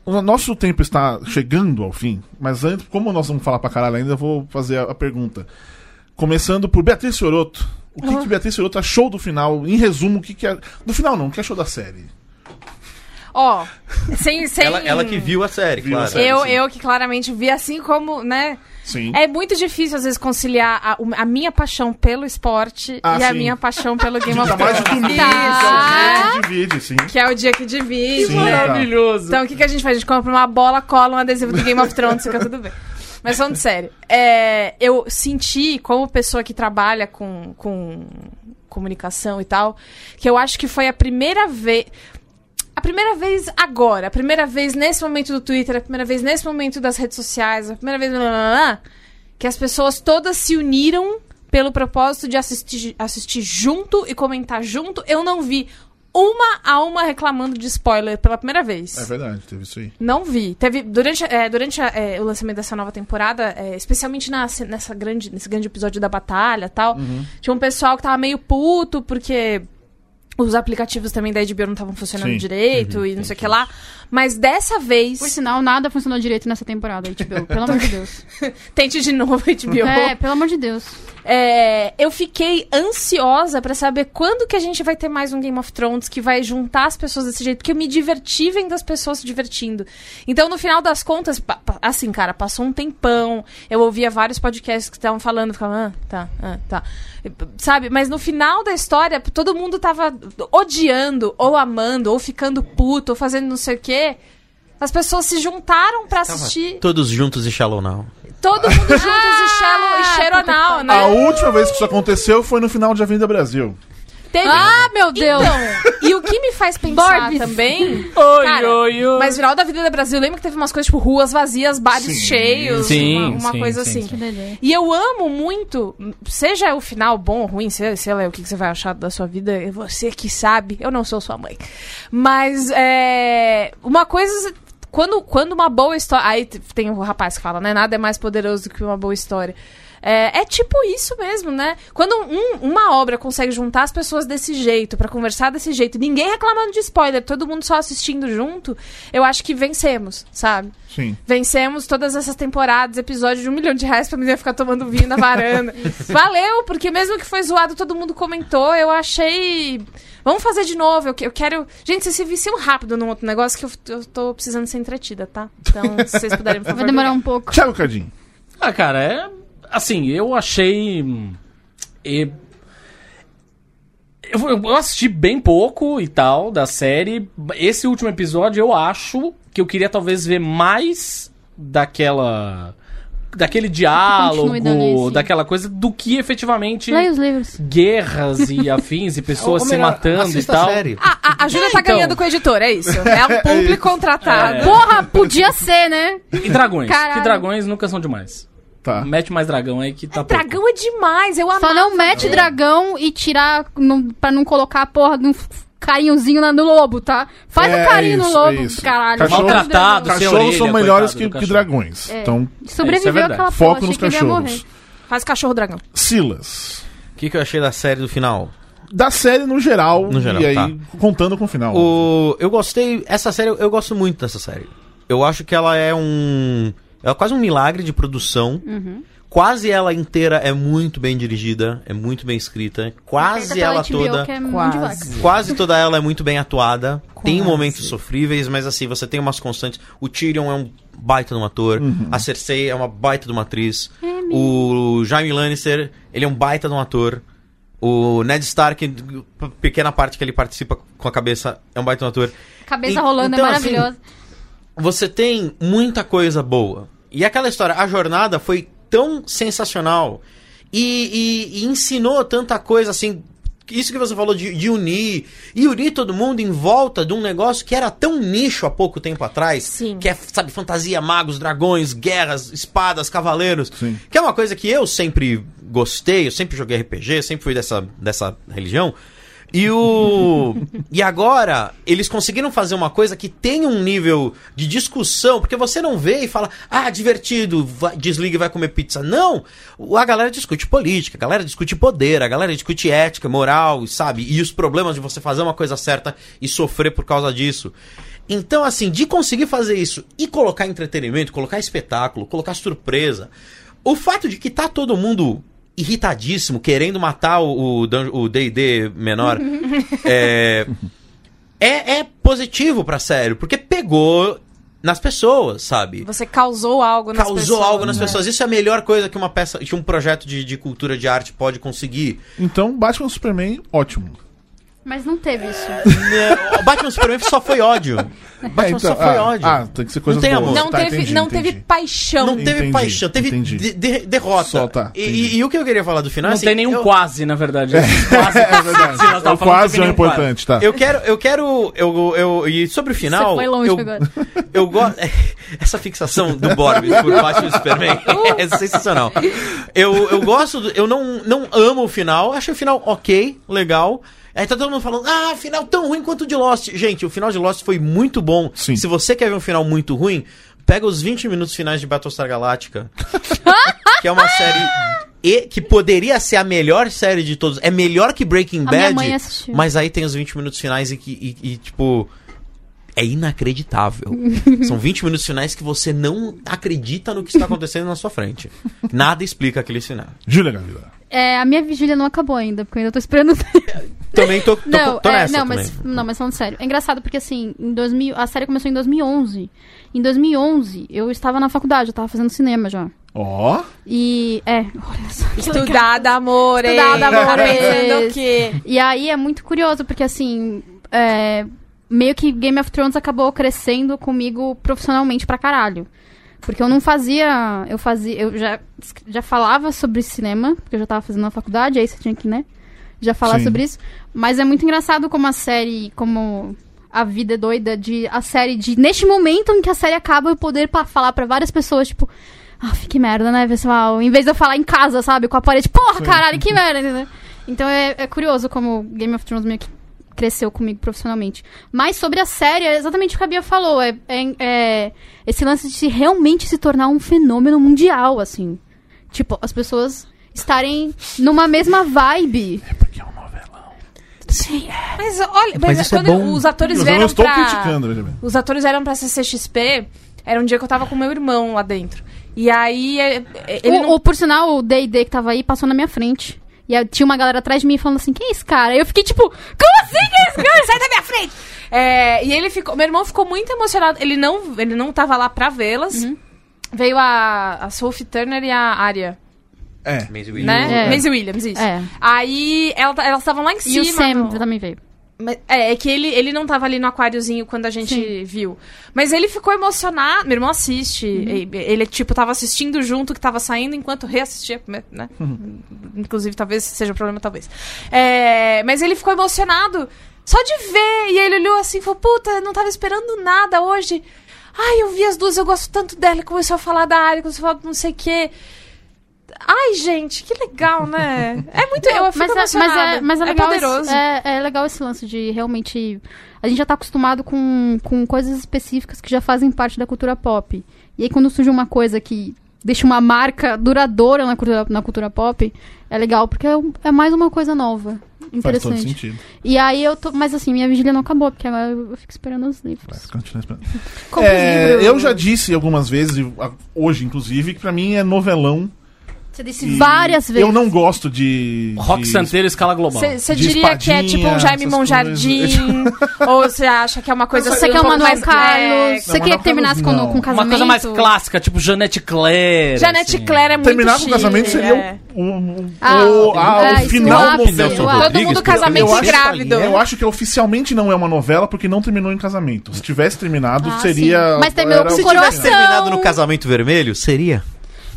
O nosso tempo está chegando ao fim, mas antes, como nós vamos falar pra caralho ainda, eu vou fazer a, a pergunta. Começando por Beatriz Fioroto. O que, que Beatriz Fioroto achou do final? Em resumo, o que, que é. Do final não, o que achou da série? Ó, sem, sem... Ela, ela que viu a série, Viu a claro. série. Eu, sim. eu que claramente vi, assim como, né? Sim. É muito difícil, às vezes, conciliar a, a minha paixão pelo esporte Ah, e a sim. minha paixão pelo Game of mais Thrones. domingo, Tá. que é o dia que divide, sim. Que é o dia que divide, Sim. Maravilhoso. Então, o que, que a gente faz? A gente compra uma bola, cola um adesivo do Game of Thrones, fica tudo bem. Mas falando sério, é, eu senti, como pessoa que trabalha com, com comunicação e tal, que eu acho que foi a primeira vez. A primeira vez agora, a primeira vez nesse momento do Twitter, a primeira vez nesse momento das redes sociais, a primeira vez. blá, blá, blá, que as pessoas todas se uniram pelo propósito de assistir, assistir junto e comentar junto. Eu não vi uma a uma reclamando de spoiler pela primeira vez. É verdade, teve isso aí. Não vi. Teve durante, é, durante a- é, o lançamento dessa nova temporada, é, especialmente na, nessa grande, nesse grande episódio da batalha, e tal, tinha um pessoal que tava meio puto porque os aplicativos também da HBO não estavam funcionando Sim. direito e não sei o que lá. Mas dessa vez, Por sinal, nada funcionou direito nessa temporada, HBO. Pelo amor de Deus. tente de novo HBO. É, pelo amor de Deus. É, eu fiquei ansiosa pra saber quando que a gente vai ter mais um Game of Thrones que vai juntar as pessoas desse jeito, porque eu me diverti vendo as pessoas se divertindo. Então, no final das contas, assim, cara, passou um tempão, eu ouvia vários podcasts que estavam falando, ficava, ah, tá, ah, tá. Sabe? Mas no final da história, todo mundo tava odiando, ou amando, ou ficando puto, ou fazendo não sei o quê. As pessoas se juntaram pra assistir. Todos juntos e Shallow Now. Todo mundo juntos e Shallow e Cheronal, né? A última vez que isso aconteceu foi no final de Avenida Brasil. Teve... Ah, meu Deus! Então, e o que me faz pensar Borbs. também. Oi, cara, oi, oi. Mas final da vida do Brasil, lembra que teve umas coisas tipo ruas vazias, bares Sim. cheios, Sim, uma, uma sim, coisa sim, assim. E eu amo muito, seja o final bom ou ruim, sei, sei lá o que que você vai achar da sua vida, é você que sabe, eu não sou sua mãe. Mas é, uma coisa. Quando, quando uma boa história. Aí tem o rapaz que fala, né? Nada é mais poderoso do que uma boa história. É, é tipo isso mesmo, né? Quando um- uma obra consegue juntar as pessoas desse jeito, pra conversar desse jeito, ninguém reclamando de spoiler, todo mundo só assistindo junto, eu acho que vencemos, sabe? Sim. Vencemos todas essas temporadas, episódio de um milhão de reais pra menina ficar tomando vinho na varanda. Valeu, porque mesmo que foi zoado, todo mundo comentou. Eu achei. Vamos fazer de novo. Eu, eu quero. Gente, vocês se viciam rápido num outro negócio que eu, eu tô precisando ser entretida, tá? Então, se vocês puderem, por favor. Vai demorar um pouco. Thiago Cadinho. Ah, cara, é. Assim, eu achei. hum, e- Eu, eu assisti bem pouco e tal da série. Esse último episódio eu acho que eu queria talvez ver mais daquela. Daquele diálogo, daquela coisa, do que efetivamente Leia os livros. guerras e afins e pessoas Ou se melhor, matando e tal. A série. A, a, a Júlia tá então. ganhando com o editor, é isso. É um publi contratado. Porra, podia ser, né? E dragões. Caralho. Que dragões nunca são demais. Tá. Mete mais dragão aí que tá pouco. Dragão é demais, eu Só amava. não mete dragão e tirar não, pra não colocar a porra de um carinhozinho no lobo, tá? Faz É, um carinho é no isso, lobo, é isso. caralho. Cachorro- Maltratado. Cachorros orelha, são melhores que, que dragões. É. Então, Sobreviveu verdade. aquela Foco porra, nos cachorros. Faz cachorro dragão. Silas. O que, que eu achei da série do final? Da série no geral, No geral, e aí tá. contando com o final. O, eu gostei. Essa série, eu gosto muito dessa série. Eu acho que ela é um. É quase um milagre de produção. Uhum. Quase ela inteira é muito bem dirigida, é muito bem escrita. Quase ela HBO, toda. é Quase. Quase toda ela é muito bem atuada. Tem Quase. momentos sofríveis, mas assim, você tem umas constantes. O Tyrion é um baita de um ator. A Cersei é uma baita de uma atriz. o Jaime Lannister, ele é um baita de um ator. O Ned Stark, pequena parte que ele participa com a cabeça, é um baita de um ator. Cabeça E- rolando então, é assim, maravilhosa. Você tem muita coisa boa. E aquela história, a jornada foi tão sensacional e, e- e ensinou tanta coisa assim. Isso que você falou de, de unir, e unir todo mundo em volta de um negócio que era tão nicho há pouco tempo atrás. Sim. Que é, sabe, fantasia, magos, dragões, guerras, espadas, cavaleiros. Sim. Que é uma coisa que eu sempre gostei, eu sempre joguei RPG, sempre fui dessa, dessa religião. E o. e agora, eles conseguiram fazer uma coisa que tem um nível de discussão, porque você não vê e fala, ah, divertido, vai- desliga e vai comer pizza. Não! A galera discute política, a galera discute poder, a galera discute ética, moral, sabe? E os problemas de você fazer uma coisa certa e sofrer por causa disso. Então, assim, de conseguir fazer isso e colocar entretenimento, colocar espetáculo, colocar surpresa. O fato de que tá todo mundo irritadíssimo, querendo matar o D&D menor, é, é, é positivo pra série, porque pegou nas pessoas, sabe? Você causou algo nas Causou pessoas. algo nas né? pessoas. Isso é a melhor coisa que uma peça, que um projeto de, de cultura de arte pode conseguir. Então, Batman Superman, ótimo. Mas não teve isso. Né, o Batman Superman só foi ódio. Batman É, então, só foi ah, ódio. Ah, tem que ser coisas Não tem boas. amor. Não, Tá, teve, entendi, não entendi. teve paixão. Não teve Entendi, paixão, teve de- de- derrota. Só tá, E- e, e o que eu queria falar do final Não assim, tem nenhum eu, quase, na verdade. Quase. É verdade. O quase não é importante, tá? Eu quero, eu quero, eu, eu, e sobre o final, Você foi longe eu, agora. eu gosto, essa fixação do Borbs por Batman Superman é sensacional. Eu, eu gosto, do- eu não, não amo o final, acho o final ok, legal. Aí tá todo mundo falando, ah, final tão ruim quanto o de Lost. Gente, o final de Lost foi muito bom. Sim. Se você quer ver um final muito ruim, pega os 20 minutos finais de Battlestar Galactica, que é uma série e, que poderia ser a melhor série de todos. É melhor que Breaking A minha Bad, mas aí tem os 20 minutos finais e que, e, e, tipo. É inacreditável. São 20 minutos finais que você não acredita no que está acontecendo na sua frente. Nada explica aquele final. Júlia Gavila. É, a minha vigília não acabou ainda, porque eu ainda tô esperando. Também tô, tô, não, tô é, nessa não, também. mas, não, mas falando sério. É engraçado porque, assim, em 2000, a série começou em 2011. Em 2011, eu estava na faculdade, eu tava fazendo cinema já. Ó. E, é, olha só. Estudada, amores. Estudada, pensando o quê? E aí é muito curioso, porque assim, é, meio que Game of Thrones acabou crescendo comigo profissionalmente pra caralho. Porque eu não fazia. Eu fazia. Eu já, já falava sobre cinema, porque eu já tava fazendo na faculdade, aí você tinha que, né? Já falar Sim. sobre isso. Mas é muito engraçado como a série. Como a vida é doida de. A série de. Neste momento em que a série acaba, eu poder pa- falar pra várias pessoas, tipo. Ah, que merda, né, pessoal? Em vez de eu falar em casa, sabe? Com a parede, porra, caralho, que merda, entendeu? Então é, é curioso como Game of Thrones meio que cresceu comigo profissionalmente. Mas sobre a série, é exatamente o que a Bia falou. É, é- é esse lance de se realmente se tornar um fenômeno mundial, assim. Tipo, as pessoas estarem numa mesma vibe. Porque é um novelão. Mas olha, mas, Mas é quando bom. os atores Mas eu não vieram estou pra... criticando, veja bem. Os atores vieram pra CCXP, era um dia que eu tava com meu irmão lá dentro. E aí, é- é- ele o, não... o- por sinal, o D&D que tava aí passou na minha frente. E aí tinha uma galera atrás de mim falando assim, quem é esse cara? E eu fiquei tipo, como assim quem é esse cara? Sai da minha frente! É, e ele ficou, meu irmão ficou muito emocionado. Ele não, ele não tava lá pra vê-las. Uhum. Veio a, a Sophie Turner e a Arya. É. Maisie Williams. né? É. Maisie Williams, isso. É. Aí ela- elas estavam lá em E cima. o Sam no- também veio. É, é que ele, ele não tava ali no aquáriozinho quando a gente viu. Mas ele ficou emocionado. Meu irmão assiste. e- Ele, tipo, tava assistindo junto que tava saindo enquanto reassistia, né? Inclusive, talvez seja o problema, talvez. É, mas ele ficou emocionado só de ver. E ele olhou assim e falou: Puta, não tava esperando nada hoje. Ai, eu vi as duas, eu gosto tanto dela. E começou a falar da área, começou a falar do não sei o quê. Ai, gente, que legal, né? É muito. Eu fico Mas é, mas é, mas é legal poderoso. Esse, é, é legal esse lance de realmente. A gente já tá acostumado com, com coisas específicas que já fazem parte da cultura pop. E aí, quando surge uma coisa que deixa uma marca duradoura na cultura, na cultura pop, é legal, porque é, um- é mais uma coisa nova. Faz todo Interessante. sentido. E aí eu tô. Mas assim, minha vigília não acabou, porque agora eu fico esperando os livros. Vai, continua esperando. É, livros. eu já disse algumas vezes, hoje inclusive, que pra mim é novelão. Você disse e várias vezes. Eu não gosto de. Rock de- santeiro escala global. Você de diria que é tipo um Jaime essas Monjardim? ou você acha que é uma coisa Você assim, quer um o pouco Manuel mais- Carlos? é, Você Não, queria Manuel que terminasse Carlos, com, não. com casamento? Uma coisa mais clássica, tipo Janete Claire. Janete assim. Claire é muito Terminar com o chique, casamento seria é. o, o, Ah, o, ah, é, o isso, final o do o Todo Rodrigues, mundo casamento eu acho- grávido. Eu acho que oficialmente não é uma novela porque não terminou em casamento. Se tivesse terminado, Ah, seria. sim. Mas terminou com o- Se coração. tivesse terminado no casamento vermelho, seria?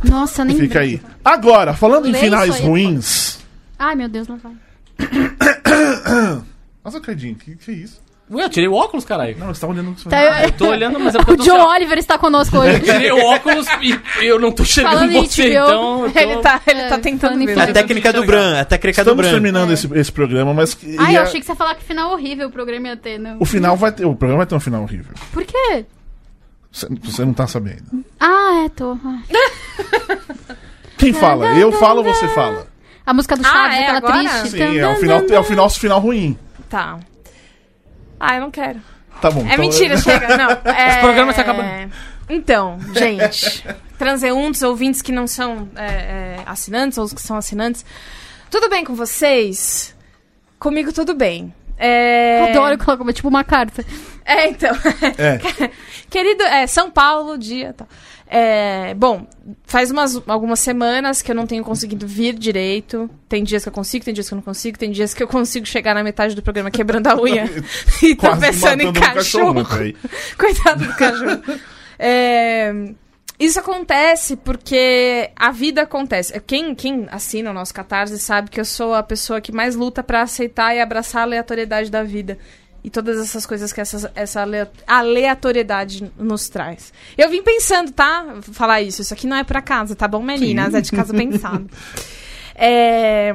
Nossa, nem. Fica aí. Agora, falando em Lê finais isso aí. ruins. Ai, meu Deus, não vai. Nossa, Cardinho, que, que é isso? Ué, eu tirei o óculos, caralho. Não, você tá olhando. Tá, Eu tô olhando, mas é porque o eu tô John ó- Oliver está conosco hoje. Eu tirei o óculos e eu não tô enxergando Falando em você, HBO, então. eu tô- Ele tá, ele É, tá tentando em ver. É a técnica do Bran, é a técnica do Estamos Bran. terminando esse, esse programa, mas. e eu a- achei que você ia falar que final horrível o programa ia ter, não. O final vai ter. O programa vai ter um final horrível. Por quê? Você, não tá sabendo. Ah, é, tô. Ai. Quem fala? Eu falo ou você fala? A música do Ah, Chaves, é aquela agora? triste. Sim, é o final, é o final, final ruim. Tá. Ah, eu não quero. Tá bom. É então- mentira, chega. Não. É... Esse programa está acabando. Então, gente. Transeuntes, ouvintes que não são é, é, assinantes, ou os que são assinantes. Tudo bem com vocês? Comigo tudo bem. É... Adoro colocar tipo uma carta. É, então. É. Querido, é São Paulo, dia tal. É, bom, faz umas, algumas semanas que eu não tenho conseguido vir direito. Tem dias que eu consigo, tem dias que eu não consigo, tem dias que eu consigo chegar na metade do programa quebrando a unha e Quase tropeçando em cachorro. peraí. Coitado do cachorro. É, isso acontece porque a vida acontece. Quem, quem assina o nosso Catarse sabe que eu sou a pessoa que mais luta pra aceitar e abraçar a aleatoriedade da vida. E todas essas coisas que essa, essa alea- aleatoriedade nos traz. Eu vim pensando, tá? Falar isso. Isso aqui não é pra casa, tá bom, meninas? É de casa pensado. É,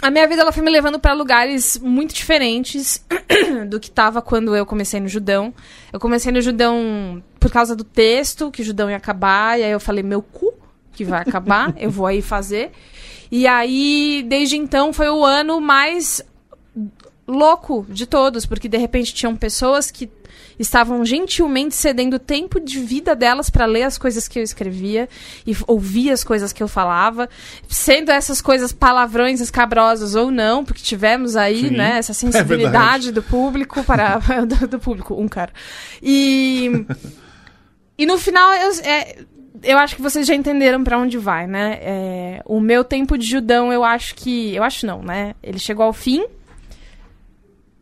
a minha vida ela foi me levando para lugares muito diferentes do que tava quando eu comecei no Judão. Eu comecei no Judão por causa do texto, que o Judão ia acabar, e aí eu falei, meu cu, que vai acabar, eu vou aí fazer. E aí, desde então, foi o ano mais louco de todos, porque de repente tinham pessoas que estavam gentilmente cedendo o tempo de vida delas para ler as coisas que eu escrevia e ouvir as coisas que eu falava, sendo essas coisas palavrões escabrosas ou não, porque tivemos aí, Sim, né, essa é sensibilidade do público para do, do público, um cara. E e no final eu, é, eu acho que vocês já entenderam pra onde vai, né? É, o meu tempo de judão, eu acho que. Eu acho não, né? Ele chegou ao fim.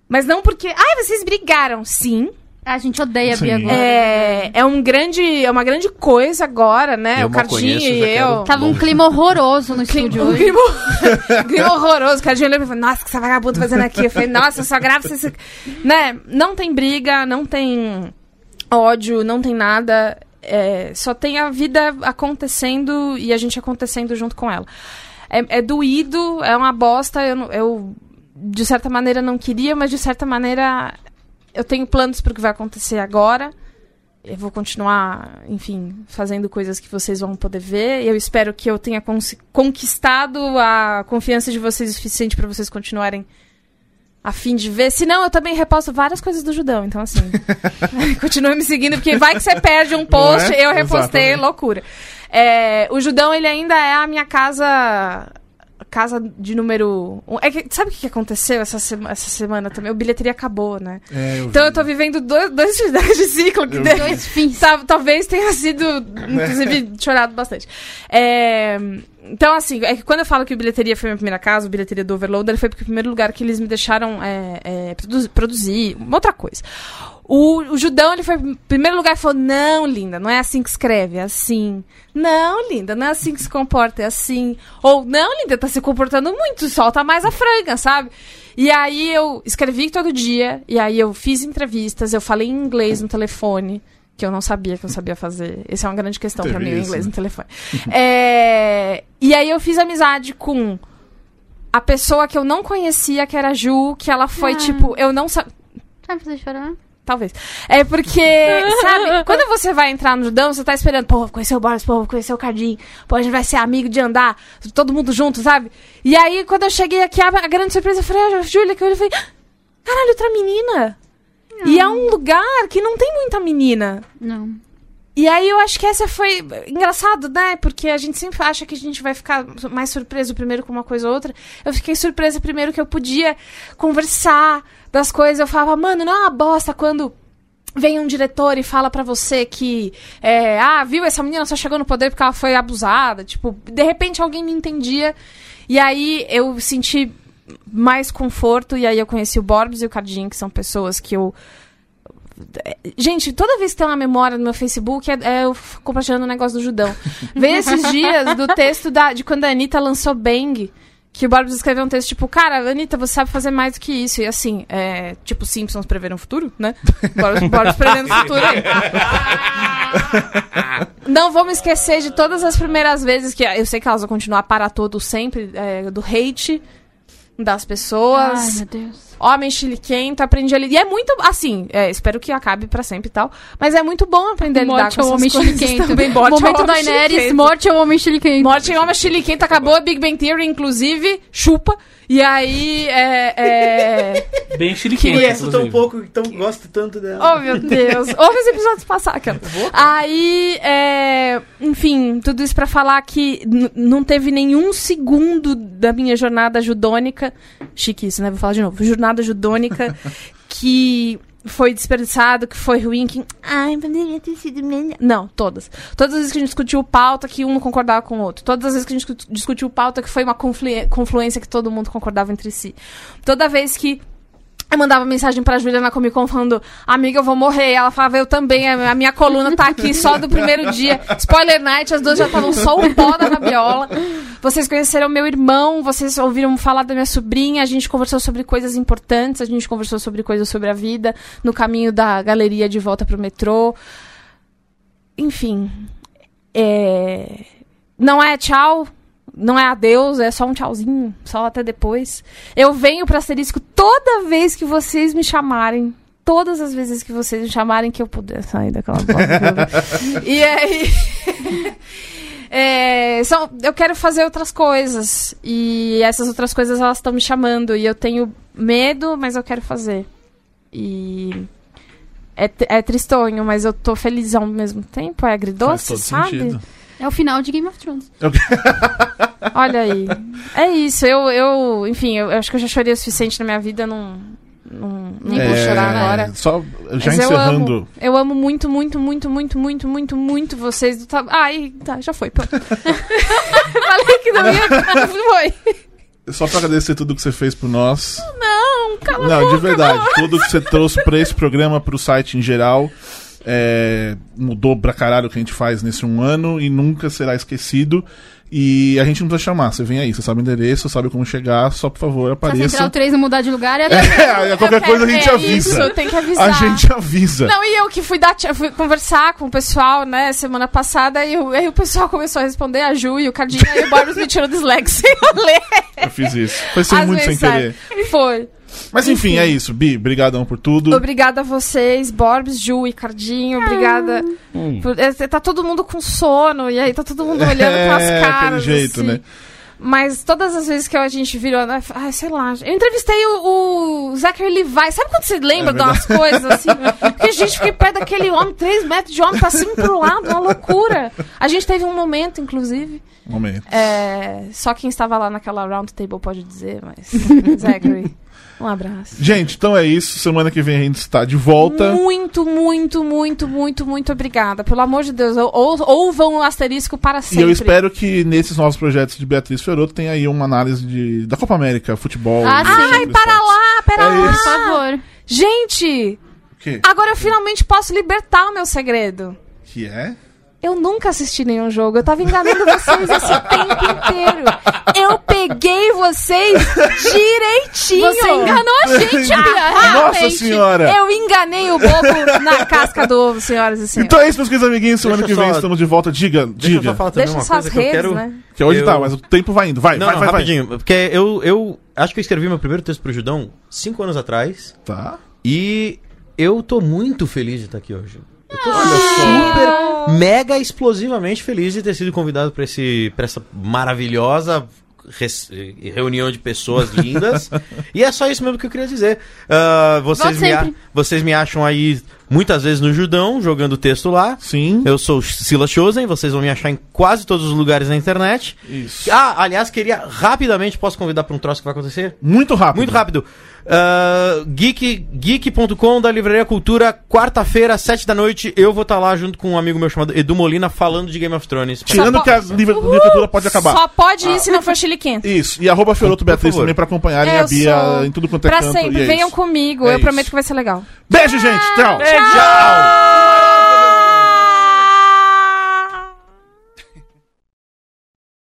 Mas não porque. Ai, vocês brigaram. Sim. A gente odeia a Sim. Bia agora. É, é um grande. É uma grande coisa agora, né? Eu o Cardinho conheço, e eu. quero- Tava um clima horroroso no Clima, estúdio um hoje. clima, clima horroroso. O Cardinho olhou e falou: Nossa, o que essa vagabunda fazendo aqui? Eu falei: Nossa, eu só gravo se. Né? Não tem briga, não tem ódio, não tem nada. É, só tem a vida acontecendo e a gente acontecendo junto com ela. É, é doído, é uma bosta. Eu, não- eu, de certa maneira, não queria, mas de certa maneira, eu tenho planos para o que vai acontecer agora. Eu vou continuar, enfim, fazendo coisas que vocês vão poder ver. Eu espero que eu tenha conquistado a confiança de vocês o suficiente para vocês continuarem a fim de ver. Se não, eu também reposto várias coisas do Judão. Então, assim, continue me seguindo, porque vai que você perde um post, é? eu repostei, Exatamente. loucura. É, o Judão, ele ainda é a minha casa casa de número. um. É que, sabe o que aconteceu essa, sema- essa semana também? O bilheteria acabou, né? É, eu Então vi. eu tô vivendo dois, dois finais de ciclo que Eu de- vi. Dois fins. Tal- talvez tenha sido, inclusive, chorado bastante. É, então, assim, é que quando eu falo que bilheteria foi minha primeira casa, bilheteria do Overloader, foi porque o primeiro lugar que eles me deixaram é, é, produ- produzir, uma outra coisa. O, o Judão, ele foi primeiro lugar e falou: Não, linda, não é assim que escreve, é assim. Não, linda, não é assim que se comporta, é assim. Ou, não, linda, tá se comportando muito, solta mais a franga, sabe? E aí eu escrevi todo dia, e aí eu fiz entrevistas, eu falei em inglês no telefone, que eu não sabia que eu sabia fazer. Essa é uma grande questão pra Teve mim, o inglês né? no telefone. É, E aí eu fiz amizade com a pessoa que eu não conhecia, que era a Ju, que ela foi Ah. tipo, eu não sabia. Vai fazer chorar? Talvez. É porque, sabe, quando você vai entrar no judão, você tá esperando, pô, vou conhecer o Boris, pô, vou conhecer o Cardim, pô, a gente vai ser amigo de andar, todo mundo junto, sabe? E aí, quando eu cheguei aqui, a, grande surpresa, eu falei, ah, Júlia, que eu olhei falei, "Ah, caralho, outra menina. E é um lugar que não tem muita menina. Não. E aí eu acho que essa foi engraçado, né? Porque a gente sempre acha que a gente vai ficar mais surpreso primeiro com uma coisa ou outra. Eu fiquei surpresa primeiro que eu podia conversar das coisas. Eu falava, mano, não é uma bosta quando vem um diretor e fala pra você que, é, ah, viu, essa menina só chegou no poder porque ela foi abusada. Tipo, de repente alguém me entendia. E aí eu senti mais conforto. E aí eu conheci o Borbs e o Cardim, que são pessoas que eu Gente, toda vez que tem uma memória no meu Facebook, é, é eu compartilhando o negócio do Judão. Vê esses dias do texto da, de quando a Anitta lançou Bang. Que o Borbs escreveu um texto tipo, cara, Anitta, você sabe fazer mais do que isso. E assim, é, tipo, Simpsons preveram o futuro, né? Borbs, Borbs prevendo o futuro aí. Não vou me esquecer de todas as primeiras vezes que eu sei que elas vão continuar para todo sempre, é, do hate das pessoas. Ai, meu Deus. Homem chiliquento, aprendi ali. E é muito, assim, é, espero que acabe pra sempre e tal. Mas é muito bom aprender a lidar com ao essas homem coisas chiliquento. também. Morte ao Momento homem Daenerys, chiliquento. morte ao homem chiliquento. Morte em homem chiliquento acabou, Big Bang Theory, inclusive, chupa. E aí, é... é... Bem chiliquento, Queria. Gosto tão pouco, então gosto tanto dela. Oh, meu Deus. Ouve os episódios passados. aquela. Aí, é... enfim, tudo isso pra falar que não teve nenhum segundo da minha jornada judônica, chique isso, né? Vou falar de novo. Jornada judônica que foi desperdiçado, que foi ruim, que... Ai, poderia ter sido melhor. Não, todas. Todas as vezes que a gente discutiu pauta que um não concordava com o outro. Todas as vezes que a gente discu- discutiu pauta que foi uma confluência que todo mundo concordava entre si. Toda vez que eu mandava mensagem pra Júlia na Comic Con falando, amiga, eu vou morrer. Ela falava, eu também, a minha coluna tá aqui só do primeiro dia. Spoiler night, as duas já estavam só o pó da rabiola. Vocês conheceram meu irmão, vocês ouviram falar da minha sobrinha, a gente conversou sobre coisas importantes, a gente conversou sobre coisas sobre a vida, no caminho da galeria de volta pro metrô. Enfim. É... Não é tchau, não é adeus, é só um tchauzinho, só até depois. Eu venho pra Asterisco toda vez que vocês me chamarem. Todas as vezes que vocês me chamarem que eu puder sair daquela e aí. é, são, eu quero fazer outras coisas. E essas outras coisas elas estão me chamando. E eu tenho medo, mas eu quero fazer. E. É, é tristonho, mas eu tô feliz ao mesmo tempo. É agridoce, sabe? sentido. É o final de Game of Thrones. Olha aí. É isso, eu, eu enfim, eu, eu acho que eu já chorei o suficiente na minha vida, não, não, nem vou É, chorar agora. Só já Mas eu encerrando. amo, eu amo muito, muito, muito, muito, muito, muito, muito vocês. do ta- Ai, tá, já foi. Falei que não ia. Foi. Só pra agradecer tudo que você fez por nós. Não, cala a Não, boca, de verdade. Tudo que você trouxe pra esse programa, pro site em geral. É, mudou pra caralho o que a gente faz nesse um ano e nunca será esquecido. E a gente não precisa chamar. Você vem aí, você sabe o endereço, sabe como chegar. Só, por favor, Se a apareça. Central 3 não mudar de lugar, é... É, qualquer coisa a gente avisa. Isso, tem que avisar. A gente avisa. Não, e eu que fui, dar, fui conversar com o pessoal, né, semana passada, e o- aí o pessoal começou a responder, a Ju e o Cardinho, aí o Boris me tirou do Slack sem eu ler. Eu fiz isso. Foi sem muito sem mensagens. querer. Foi. Mas enfim, é isso. Bi, brigadão por tudo. Obrigada a vocês, Borbs, Ju e Cardinho, obrigada. Hum. por- é, tá todo mundo com sono, e aí tá todo mundo olhando É, pras aquele caras. jeito, assim. né? Mas todas as vezes que a gente virou, né, ai, sei lá. Eu entrevistei o, o Zachary Levi. Sabe quando você lembra É de umas coisas assim? Porque, gente, fiquei perto daquele homem, três metros de homem, pra cima e pro lado, uma loucura. A gente teve um momento, inclusive. Momento. é, só quem estava lá naquela round table pode dizer, mas. Zachary, um abraço. Gente, então é isso. Semana que vem a gente está de volta. Muito, muito, muito, muito, muito obrigada. Pelo amor de Deus, ou, ou vão o asterisco para E sempre. eu espero que nesses novos projetos de Beatriz Feroto tenha aí uma análise de, da Copa América, futebol. Ah, e sim. Ai, para lá, pera É lá. isso. Por favor. Gente, O quê? agora eu finalmente posso libertar o meu segredo. Que é? Eu nunca assisti nenhum jogo. Eu tava enganando vocês esse tempo inteiro. Eu peguei vocês direitinho. Você enganou a gente, Bia. Nossa realmente. senhora! Eu enganei o bobo na casca do ovo, senhoras e senhores. Então é isso, meus queridos amiguinhos. Semana que eu vem só- estamos de volta. Diga, Deixa eu diga. só falar também Deixa uma suas coisa que eu redes, quero... né? Que hoje eu- tá, mas o tempo vai indo. Vai, Não, vai, vai, vai. rapidinho. Porque eu, eu acho que eu escrevi meu primeiro texto pro Judão cinco anos atrás. Tá. E eu tô muito feliz de estar aqui hoje. Eu tô super, mega explosivamente feliz de ter sido convidado pra, esse, pra essa maravilhosa reunião de pessoas lindas. e é só isso mesmo que eu queria dizer. Ah, vocês, me vocês me acham aí muitas vezes no Judão, jogando texto lá. Sim. Eu sou o Silas Chosen, vocês vão me achar em quase todos os lugares na internet. Isso. Ah, aliás, queria rapidamente, posso convidar pra um troço que vai acontecer? Muito rápido. Muito rápido. Uh, geek, geek.com da Livraria Cultura, quarta-feira, sete da noite. Eu vou estar lá junto com um amigo meu chamado Edu Molina falando de Game of Thrones. Tirando que a livre- literatura pode acabar. Só pode ir se não for chile quente. Isso. E arroba Feroto Beatriz também pra acompanharem Eu a Bia sou- em tudo quanto é Pra canto. sempre, e é venham isso. comigo. É eu prometo isso. que vai ser legal. Beijo, gente. Tchau. Tchau!